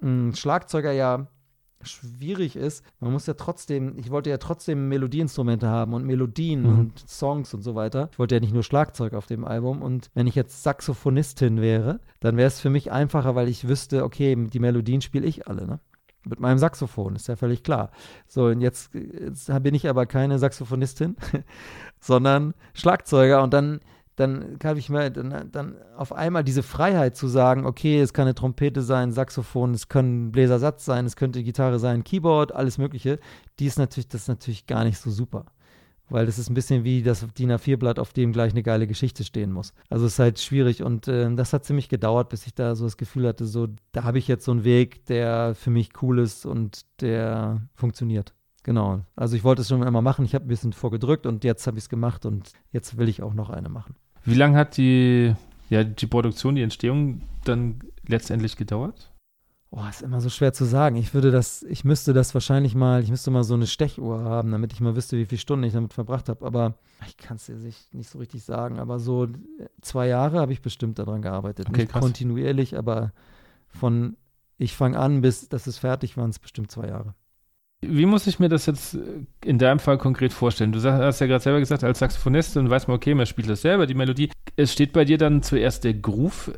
mh, Schlagzeuger ja schwierig ist, man muss ja trotzdem, ich wollte ja trotzdem Melodieinstrumente haben und Melodien mhm. und Songs und so weiter. Ich wollte ja nicht nur Schlagzeug auf dem Album und wenn ich jetzt Saxophonistin wäre, dann wäre es für mich einfacher, weil ich wüsste, okay, die Melodien spiele ich alle, ne? Mit meinem Saxophon, ist ja völlig klar. So, und jetzt, jetzt bin ich aber keine Saxophonistin, sondern Schlagzeuger und dann dann kann ich mir dann, dann auf einmal diese Freiheit zu sagen, okay, es kann eine Trompete sein, Saxophon, es können Bläsersatz sein, es könnte Gitarre sein, Keyboard, alles Mögliche, die ist natürlich, das ist natürlich gar nicht so super. Weil das ist ein bisschen wie das DIN A4-Blatt, auf dem gleich eine geile Geschichte stehen muss. Also es ist halt schwierig und äh, das hat ziemlich gedauert, bis ich da so das Gefühl hatte, so, da habe ich jetzt so einen Weg, der für mich cool ist und der funktioniert. Genau. Also ich wollte es schon immer machen, ich habe ein bisschen vorgedrückt und jetzt habe ich es gemacht und jetzt will ich auch noch eine machen. Wie lange hat die, ja, die Produktion, die Entstehung dann letztendlich gedauert? Oh, ist immer so schwer zu sagen. Ich würde das, ich müsste das wahrscheinlich mal, ich müsste mal so eine Stechuhr haben, damit ich mal wüsste, wie viele Stunden ich damit verbracht habe. Aber ich kann es dir nicht so richtig sagen. Aber so zwei Jahre habe ich bestimmt daran gearbeitet. Okay, nicht krass. kontinuierlich, aber von ich fange an bis das ist fertig, waren es bestimmt zwei Jahre. Wie muss ich mir das jetzt äh, in deinem Fall konkret vorstellen? Du hast ja gerade selber gesagt, als Saxophonist und weiß man, okay, man spielt das selber, die Melodie. Es steht bei dir dann zuerst der Groove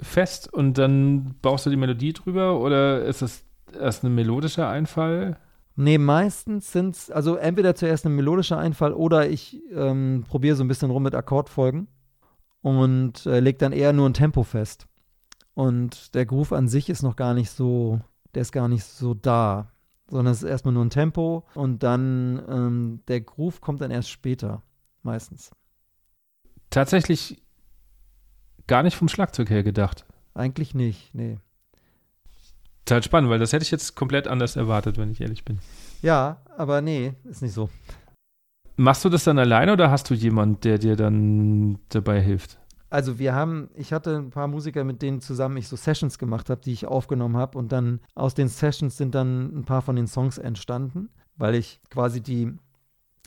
fest und dann baust du die Melodie drüber oder ist das erst ein melodischer Einfall? Nee, meistens sind es, also entweder zuerst ein melodischer Einfall oder ich ähm, probiere so ein bisschen rum mit Akkordfolgen und äh, leg dann eher nur ein Tempo fest. Und der Groove an sich ist noch gar nicht so, der ist gar nicht so da sondern es ist erstmal nur ein Tempo und dann ähm, der Groove kommt dann erst später, meistens. Tatsächlich gar nicht vom Schlagzeug her gedacht. Eigentlich nicht, nee. Total spannend, weil das hätte ich jetzt komplett anders erwartet, wenn ich ehrlich bin. Ja, aber nee, ist nicht so. Machst du das dann alleine oder hast du jemanden, der dir dann dabei hilft? Also wir haben, ich hatte ein paar Musiker, mit denen zusammen ich so Sessions gemacht habe, die ich aufgenommen habe und dann aus den Sessions sind dann ein paar von den Songs entstanden, weil ich quasi die,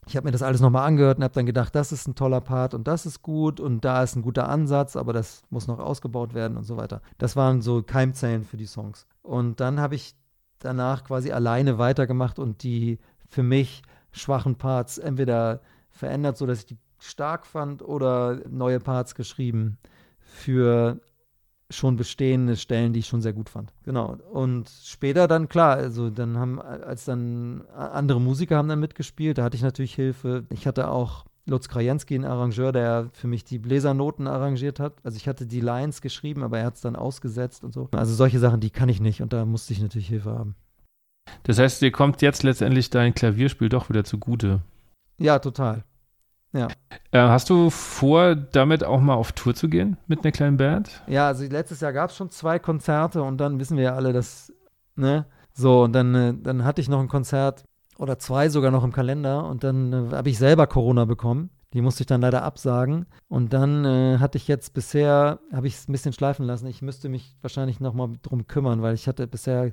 ich habe mir das alles nochmal angehört und habe dann gedacht, das ist ein toller Part und das ist gut und da ist ein guter Ansatz, aber das muss noch ausgebaut werden und so weiter. Das waren so Keimzellen für die Songs. Und dann habe ich danach quasi alleine weitergemacht und die für mich schwachen Parts entweder verändert, sodass ich die stark fand oder neue Parts geschrieben für schon bestehende Stellen, die ich schon sehr gut fand. Genau. Und später dann, klar, also dann haben, als dann andere Musiker haben dann mitgespielt, da hatte ich natürlich Hilfe. Ich hatte auch Lutz Krajewski, ein Arrangeur, der für mich die Bläsernoten arrangiert hat. Also ich hatte die Lines geschrieben, aber er hat es dann ausgesetzt und so. Also solche Sachen, die kann ich nicht und da musste ich natürlich Hilfe haben. Das heißt, dir kommt jetzt letztendlich dein Klavierspiel doch wieder zugute. Ja, total. Ja. Äh, hast du vor, damit auch mal auf Tour zu gehen mit einer kleinen Band? Ja, also letztes Jahr gab es schon zwei Konzerte und dann wissen wir ja alle, dass, ne? So, und dann, äh, dann hatte ich noch ein Konzert oder zwei sogar noch im Kalender und dann äh, habe ich selber Corona bekommen. Die musste ich dann leider absagen. Und dann äh, hatte ich jetzt bisher, habe ich es ein bisschen schleifen lassen. Ich müsste mich wahrscheinlich nochmal drum kümmern, weil ich hatte bisher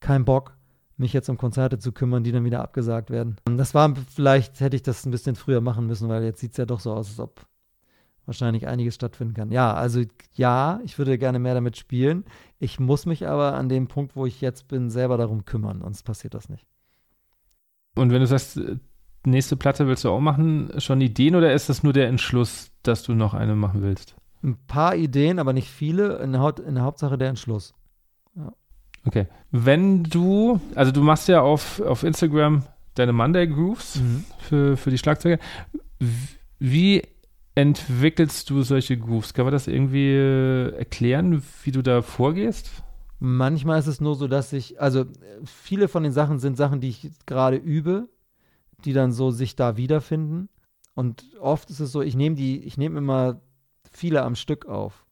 keinen Bock, mich jetzt um Konzerte zu kümmern, die dann wieder abgesagt werden. Und das war, vielleicht hätte ich das ein bisschen früher machen müssen, weil jetzt sieht es ja doch so aus, als ob wahrscheinlich einiges stattfinden kann. Ja, also ja, ich würde gerne mehr damit spielen. Ich muss mich aber an dem Punkt, wo ich jetzt bin, selber darum kümmern, sonst passiert das nicht. Und wenn du sagst, äh, nächste Platte willst du auch machen, schon Ideen oder ist das nur der Entschluss, dass du noch eine machen willst? Ein paar Ideen, aber nicht viele. In der, Haupt, in der Hauptsache der Entschluss. Okay. Wenn du, also du machst ja auf, auf Instagram deine Monday Grooves mhm. für, für die Schlagzeuge. Wie entwickelst du solche Grooves? Kann man das irgendwie äh, erklären, wie du da vorgehst? Manchmal ist es nur so, dass ich, also viele von den Sachen sind Sachen, die ich gerade übe, die dann so sich da wiederfinden. Und oft ist es so, ich nehme die, ich nehme immer viele am Stück auf.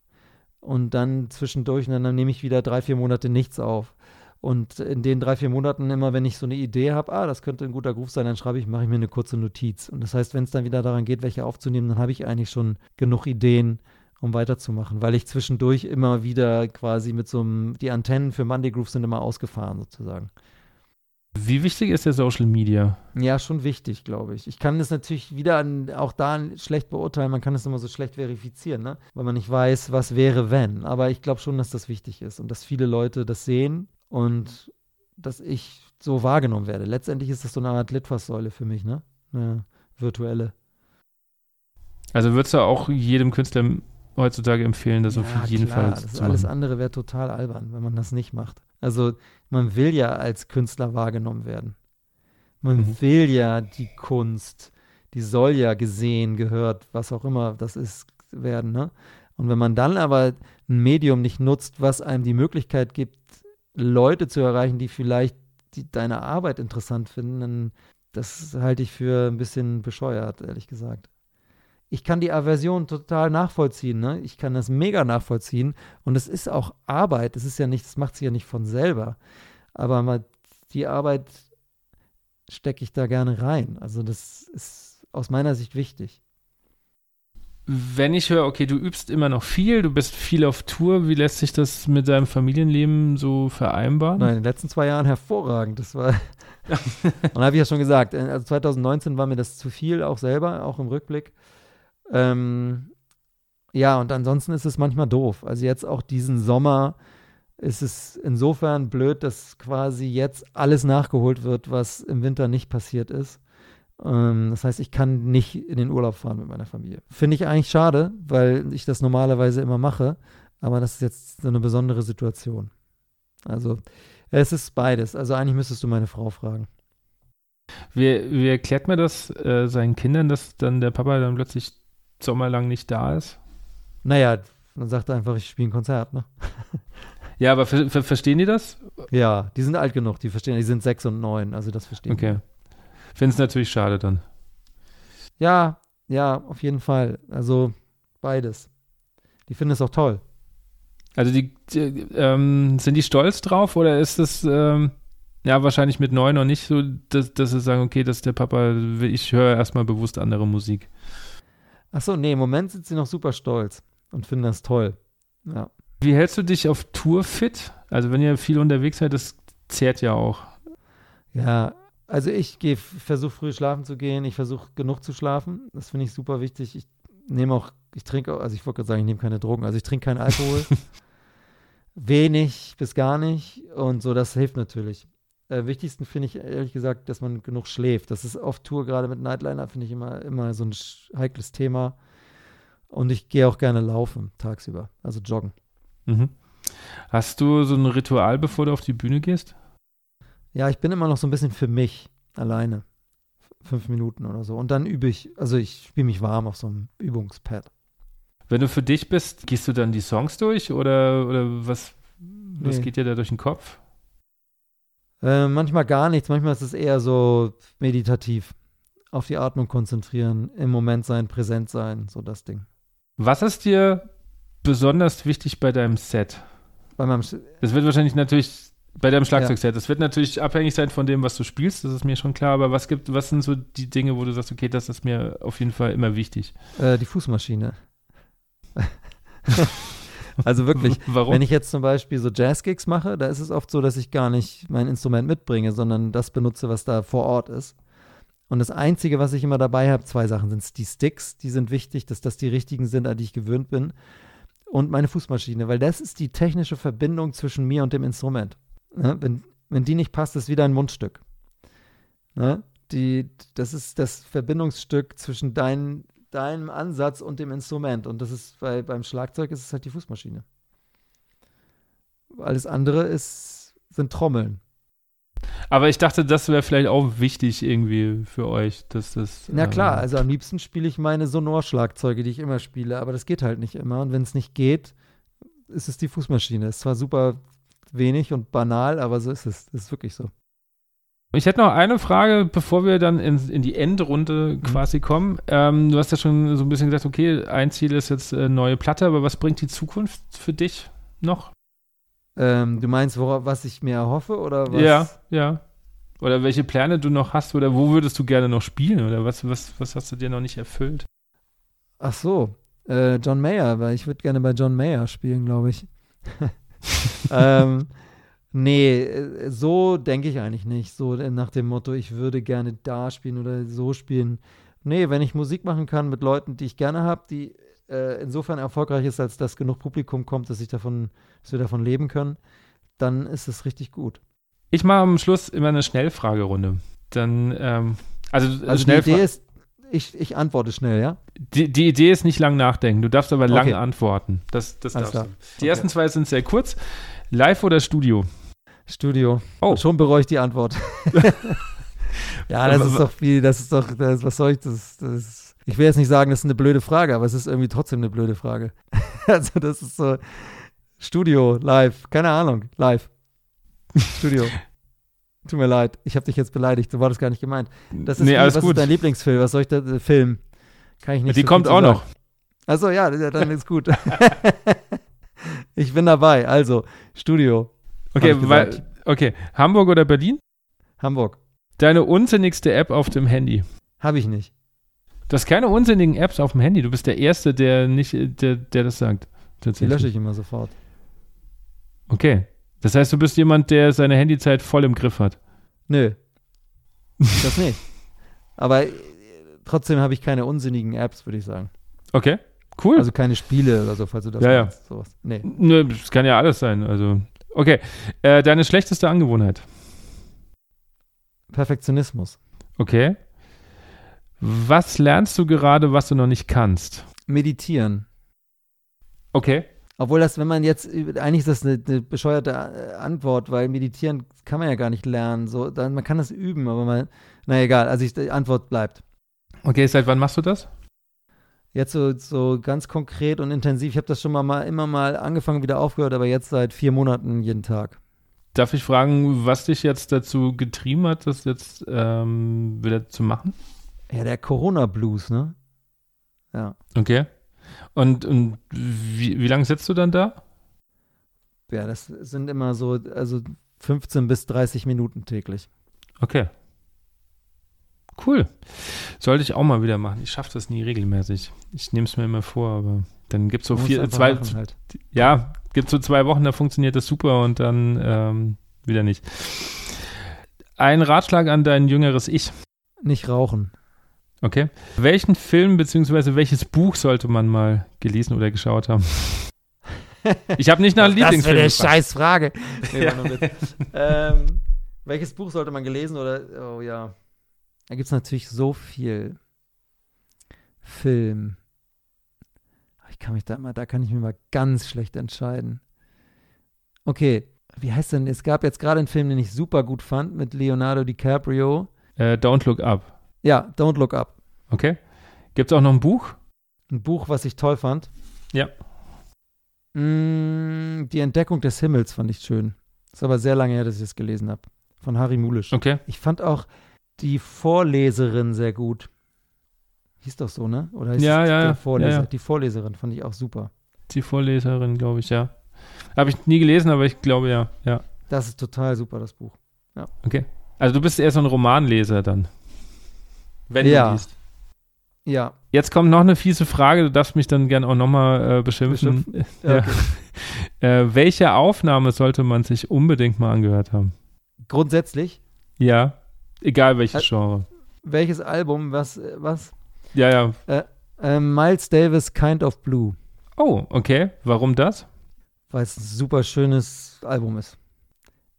Und dann zwischendurch, und dann nehme ich wieder drei, vier Monate nichts auf. Und in den drei, vier Monaten immer, wenn ich so eine Idee habe, ah, das könnte ein guter Groove sein, dann schreibe ich, mache ich mir eine kurze Notiz. Und das heißt, wenn es dann wieder daran geht, welche aufzunehmen, dann habe ich eigentlich schon genug Ideen, um weiterzumachen, weil ich zwischendurch immer wieder quasi mit so einem, die Antennen für Monday Groove sind immer ausgefahren sozusagen. Wie wichtig ist der Social Media? Ja, schon wichtig, glaube ich. Ich kann das natürlich wieder an, auch da schlecht beurteilen. Man kann es immer so schlecht verifizieren, ne? weil man nicht weiß, was wäre, wenn. Aber ich glaube schon, dass das wichtig ist und dass viele Leute das sehen und dass ich so wahrgenommen werde. Letztendlich ist das so eine Art Litfaßsäule für mich, ne? Eine virtuelle. Also würdest du auch jedem Künstler heutzutage empfehlen, das ja, auf jeden klar, Fall das zu machen? Alles andere wäre total albern, wenn man das nicht macht. Also man will ja als Künstler wahrgenommen werden. Man mhm. will ja die Kunst, die soll ja gesehen, gehört, was auch immer das ist, werden. Ne? Und wenn man dann aber ein Medium nicht nutzt, was einem die Möglichkeit gibt, Leute zu erreichen, die vielleicht die, deine Arbeit interessant finden, dann das halte ich für ein bisschen bescheuert, ehrlich gesagt. Ich kann die Aversion total nachvollziehen, ne? Ich kann das mega nachvollziehen. Und es ist auch Arbeit. Es ist ja nicht, das macht sie ja nicht von selber. Aber mal, die Arbeit stecke ich da gerne rein. Also das ist aus meiner Sicht wichtig wenn ich höre, okay, du übst immer noch viel, du bist viel auf Tour, wie lässt sich das mit deinem Familienleben so vereinbaren? Nein, in den letzten zwei Jahren hervorragend. Das war. und habe ich ja schon gesagt, äh, also 2019 war mir das zu viel, auch selber, auch im Rückblick. Ähm, ja, und ansonsten ist es manchmal doof. Also jetzt auch diesen Sommer ist es insofern blöd, dass quasi jetzt alles nachgeholt wird, was im Winter nicht passiert ist. Ähm, das heißt, ich kann nicht in den Urlaub fahren mit meiner Familie. Finde ich eigentlich schade, weil ich das normalerweise immer mache. Aber das ist jetzt so eine besondere Situation. Also, es ist beides. Also, eigentlich müsstest du meine Frau fragen. Wie, wie erklärt man das äh, seinen Kindern, dass dann der Papa dann plötzlich sommerlang nicht da ist? Naja, man sagt einfach, ich spiele ein Konzert, ne? Ja, aber ver ver verstehen die das? Ja, die sind alt genug, die verstehen, die sind sechs und neun, also das verstehen Okay. Finde es natürlich schade dann. Ja, ja, auf jeden Fall. Also beides. Die finden es auch toll. Also die, die ähm, sind die stolz drauf oder ist das ähm, ja wahrscheinlich mit neun noch nicht so, dass, dass sie sagen, okay, das ist der Papa, ich höre erstmal bewusst andere Musik. Achso, nee, im Moment sind sie noch super stolz und finden das toll. Ja. Wie hältst du dich auf Tour fit? Also wenn ihr viel unterwegs seid, das zehrt ja auch. Ja, also ich versuche früh schlafen zu gehen. Ich versuche genug zu schlafen. Das finde ich super wichtig. Ich nehme auch, ich trinke, also ich wollte gerade sagen, ich nehme keine Drogen. Also ich trinke keinen Alkohol. Wenig bis gar nicht. Und so, das hilft natürlich. Äh, wichtigsten finde ich ehrlich gesagt, dass man genug schläft. Das ist auf Tour, gerade mit Nightliner, finde ich immer, immer so ein heikles Thema. Und ich gehe auch gerne laufen tagsüber, also joggen. Mhm. Hast du so ein Ritual, bevor du auf die Bühne gehst? Ja, ich bin immer noch so ein bisschen für mich alleine. Fünf Minuten oder so. Und dann übe ich, also ich spiele mich warm auf so einem Übungspad. Wenn du für dich bist, gehst du dann die Songs durch oder, oder was, was nee. geht dir da durch den Kopf? Äh, manchmal gar nichts, manchmal ist es eher so meditativ. auf die Atmung konzentrieren, im Moment sein, präsent sein, so das Ding. Was ist dir besonders wichtig bei deinem Set? Bei meinem das wird wahrscheinlich natürlich bei deinem Schlagzeugset. Das wird natürlich abhängig sein von dem, was du spielst, das ist mir schon klar. Aber was gibt, was sind so die Dinge, wo du sagst, okay, das ist mir auf jeden Fall immer wichtig? Äh, die Fußmaschine. also wirklich, Warum? wenn ich jetzt zum Beispiel so Jazz-Gigs mache, da ist es oft so, dass ich gar nicht mein Instrument mitbringe, sondern das benutze, was da vor Ort ist. Und das Einzige, was ich immer dabei habe, zwei Sachen sind die Sticks, die sind wichtig, dass das die richtigen sind, an die ich gewöhnt bin. Und meine Fußmaschine, weil das ist die technische Verbindung zwischen mir und dem Instrument. Ne? Wenn, wenn die nicht passt, ist wieder ein Mundstück. Ne? Die, das ist das Verbindungsstück zwischen dein, deinem Ansatz und dem Instrument. Und das ist bei, beim Schlagzeug ist es halt die Fußmaschine. Alles andere ist, sind Trommeln. Aber ich dachte, das wäre vielleicht auch wichtig irgendwie für euch, dass das. Na klar, ähm, also am liebsten spiele ich meine Sonor-Schlagzeuge, die ich immer spiele, aber das geht halt nicht immer. Und wenn es nicht geht, ist es die Fußmaschine. Ist zwar super wenig und banal, aber so ist es. Das ist wirklich so. Ich hätte noch eine Frage, bevor wir dann in, in die Endrunde quasi kommen. Ähm, du hast ja schon so ein bisschen gesagt, okay, ein Ziel ist jetzt äh, neue Platte, aber was bringt die Zukunft für dich noch? Ähm, du meinst, worauf, was ich mir erhoffe oder was? Ja, ja. Oder welche Pläne du noch hast oder wo würdest du gerne noch spielen oder was, was, was hast du dir noch nicht erfüllt? Ach so, äh, John Mayer, weil ich würde gerne bei John Mayer spielen, glaube ich. ähm, nee, äh, so denke ich eigentlich nicht. So nach dem Motto, ich würde gerne da spielen oder so spielen. Nee, wenn ich Musik machen kann mit Leuten, die ich gerne habe, die äh, insofern erfolgreich ist, als dass genug Publikum kommt, dass ich davon, dass wir davon leben können, dann ist es richtig gut. Ich mache am Schluss immer eine Schnellfragerunde. Dann, ähm, also, Also die Idee ist, ich, ich antworte schnell, ja? Die, die Idee ist nicht lang nachdenken, du darfst aber lang Okay. antworten. Das, das Alles darfst klar. du. Die ersten zwei sind sehr kurz. Live oder Studio? Studio. Oh. Schon bereue ich die Antwort. ja, das ist doch viel, das ist doch, das, was soll ich, das, das ich will jetzt nicht sagen, das ist eine blöde Frage, aber es ist irgendwie trotzdem eine blöde Frage. also das ist so, Studio, live, keine Ahnung, live. Studio. Tut mir leid, ich habe dich jetzt beleidigt, so war das gar nicht gemeint. Das ist nee, wie, alles was gut. ist dein Lieblingsfilm? Was soll ich da, äh, Film? Kann ich nicht Die so kommt auch zu noch. sagen. Achso, ja, dann ist gut. ich bin dabei, also, Studio. Okay, weil, okay, Hamburg oder Berlin? Hamburg. Deine unsinnigste App auf dem Handy. Habe ich nicht. Du hast keine unsinnigen Apps auf dem Handy. Du bist der Erste, der nicht, der, der das sagt. Die lösche ich immer sofort. Okay. Das heißt, du bist jemand, der seine Handyzeit voll im Griff hat. Nö. Das nicht. Aber äh, trotzdem habe ich keine unsinnigen Apps, würde ich sagen. Okay. Cool. Also keine Spiele oder so, falls du das Ja, ja. Sowas. Nee. Nö, das kann ja alles sein. Also, okay. Äh, deine schlechteste Angewohnheit. Perfektionismus. Okay. Was lernst du gerade, was du noch nicht kannst? Meditieren. Okay. Obwohl das, wenn man jetzt, eigentlich ist das eine, eine bescheuerte äh, Antwort, weil meditieren kann man ja gar nicht lernen. So, dann, man kann das üben, aber man, na egal, also ich, die Antwort bleibt. Okay, seit wann machst du das? Jetzt so, so ganz konkret und intensiv. Ich habe das schon mal, immer mal angefangen, wieder aufgehört, aber jetzt seit vier Monaten jeden Tag. Darf ich fragen, was dich jetzt dazu getrieben hat, das jetzt ähm, wieder zu machen? Ja, der Corona-Blues, ne? Ja. Okay. Und, und wie, wie lange sitzt du dann da? Ja, das sind immer so, also 15 bis 30 Minuten täglich. Okay. Cool. Sollte ich auch mal wieder machen. Ich schaffe das nie regelmäßig. Ich nehme es mir immer vor, aber dann gibt es so vier, zwei, halt. ja, gibt so zwei Wochen, da funktioniert das super und dann ähm, wieder nicht. Ein Ratschlag an dein jüngeres Ich. Nicht rauchen. Okay. Welchen Film bzw. welches Buch sollte man mal gelesen oder geschaut haben? Ich habe nicht nach Das wäre Lieblingsfilm eine scheiß Frage. Nee, Ja. ähm, welches Buch sollte man gelesen oder, oh ja. Da gibt es natürlich so viel. Film. Ich kann mich da mal, da kann ich mir mal ganz schlecht entscheiden. Okay, wie heißt denn, es gab jetzt gerade einen Film, den ich super gut fand mit Leonardo DiCaprio. Äh, Don't Look Up. Ja, Don't Look Up. Okay. Gibt es auch noch ein Buch? Ein Buch, was ich toll fand. Ja. Mm, die Entdeckung des Himmels fand ich schön. Ist aber sehr lange her, dass ich es gelesen habe. Von Harry Mulisch. Okay. Ich fand auch, die Vorleserin sehr gut. Hieß doch so, ne? Oder hieß Ja, ja, der ja. Vorleser? Ja, ja. Die Vorleserin fand ich auch super. Die Vorleserin, glaube ich, ja. Habe ich nie gelesen, aber ich glaube ja. Ja. Das ist total super, das Buch. Okay. Also du bist eher so ein Romanleser dann. Wenn Ja. du liest. Ja. Jetzt kommt noch eine fiese Frage, du darfst mich dann gern auch nochmal äh, beschimpfen. Ja. Okay. Äh, welche Aufnahme sollte man sich unbedingt mal angehört haben? Grundsätzlich, Ja, egal welches Äh, Genre. welches Album, was, äh, was? Ja, ja. Äh, Miles Davis, Kind of Blue, Oh, okay. Warum das? weil es ein super schönes Album ist.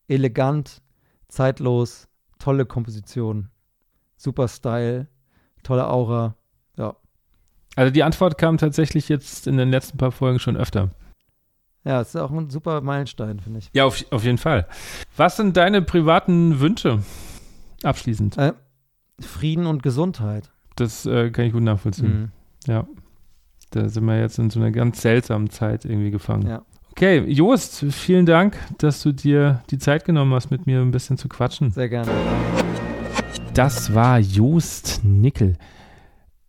Elegant, zeitlos, tolle Komposition, super Style, tolle Aura. Ja. Also die Antwort kam tatsächlich jetzt in den letzten paar Folgen schon öfter. Ja, es ist auch ein super Meilenstein, finde ich. Ja, auf, auf jeden Fall. Was sind deine privaten Wünsche? Abschließend. Äh, Frieden und Gesundheit. Das äh, kann ich gut nachvollziehen. Mhm. Ja. Da sind wir jetzt in so einer ganz seltsamen Zeit irgendwie gefangen. Ja. Okay, Jost, vielen Dank, dass du dir die Zeit genommen hast, mit mir ein bisschen zu quatschen. Sehr gerne. Das war Jost Nickel.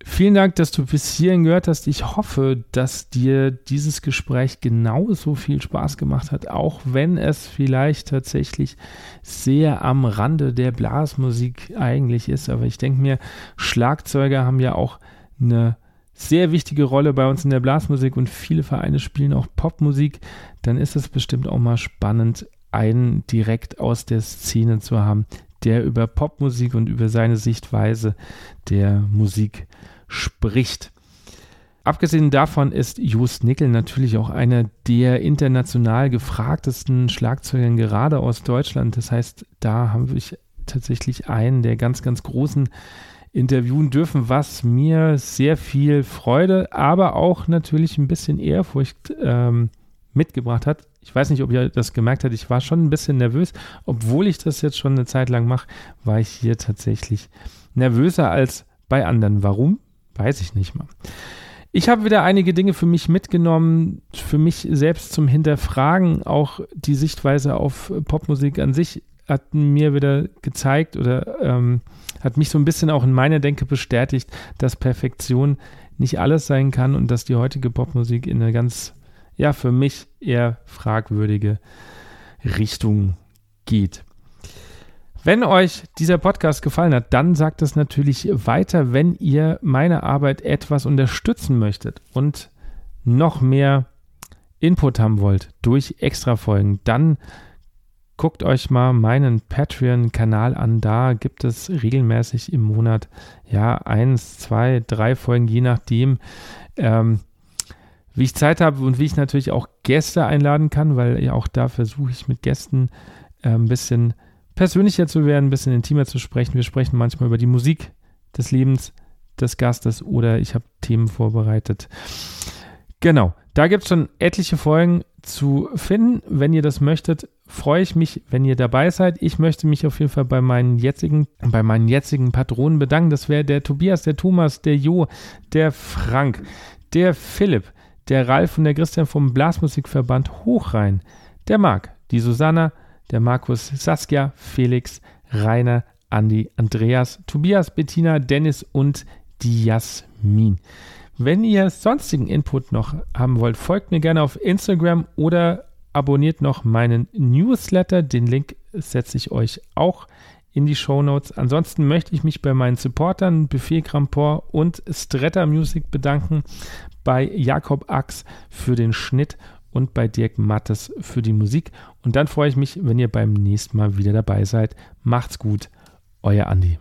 Vielen Dank, dass du bis hierhin gehört hast. Ich hoffe, dass dir dieses Gespräch genauso viel Spaß gemacht hat, auch wenn es vielleicht tatsächlich sehr am Rande der Blasmusik eigentlich ist. Aber ich denke mir, Schlagzeuger haben ja auch eine sehr wichtige Rolle bei uns in der Blasmusik und viele Vereine spielen auch Popmusik. Dann ist es bestimmt auch mal spannend, einen direkt aus der Szene zu haben, der über Popmusik und über seine Sichtweise der Musik spricht. Abgesehen davon ist Just Nickel natürlich auch einer der international gefragtesten Schlagzeugern gerade aus Deutschland. Das heißt, da habe ich tatsächlich einen der ganz, ganz großen interviewen dürfen, was mir sehr viel Freude, aber auch natürlich ein bisschen Ehrfurcht ähm, mitgebracht hat. Ich weiß nicht, ob ihr das gemerkt habt, ich war schon ein bisschen nervös. Obwohl ich das jetzt schon eine Zeit lang mache, war ich hier tatsächlich nervöser als bei anderen. Warum? Weiß ich nicht mal. Ich habe wieder einige Dinge für mich mitgenommen, für mich selbst zum Hinterfragen. Auch die Sichtweise auf Popmusik an sich hat mir wieder gezeigt oder ähm, hat mich so ein bisschen auch in meiner Denke bestätigt, dass Perfektion nicht alles sein kann und dass die heutige Popmusik in eine ganz, ja, für mich eher fragwürdige Richtung geht. Wenn euch dieser Podcast gefallen hat, dann sagt es natürlich weiter, wenn ihr meine Arbeit etwas unterstützen möchtet und noch mehr Input haben wollt durch Extra-Folgen, dann guckt euch mal meinen Patreon-Kanal an. Da gibt es regelmäßig im Monat ja eins, zwei, drei Folgen, je nachdem, ähm, wie ich Zeit habe und wie ich natürlich auch Gäste einladen kann, weil ja auch da versuche ich mit Gästen äh, ein bisschen persönlicher zu werden, ein bisschen intimer zu sprechen. Wir sprechen manchmal über die Musik des Lebens des Gastes oder ich habe Themen vorbereitet. Genau, da gibt es schon etliche Folgen zu finden. Wenn ihr das möchtet, freue ich mich, wenn ihr dabei seid. Ich möchte mich auf jeden Fall bei meinen jetzigen, bei meinen jetzigen Patronen bedanken. Das wäre der Tobias, der Thomas, der Jo, der Frank, der Philipp, der Ralf und der Christian vom Blasmusikverband Hochrhein, der Marc, die Susanna, der Markus, Saskia, Felix, Rainer, Andi, Andreas, Tobias, Bettina, Dennis und die Jasmin. Wenn ihr sonstigen Input noch haben wollt, folgt mir gerne auf Instagram oder abonniert noch meinen Newsletter. Den Link setze ich euch auch in die Show Notes. Ansonsten möchte ich mich bei meinen Supportern Buffet Crampor und Stretta Music bedanken, bei Jakob Ax für den Schnitt und bei Dirk Mattes für die Musik. Und dann freue ich mich, wenn ihr beim nächsten Mal wieder dabei seid. Macht's gut, euer Andi.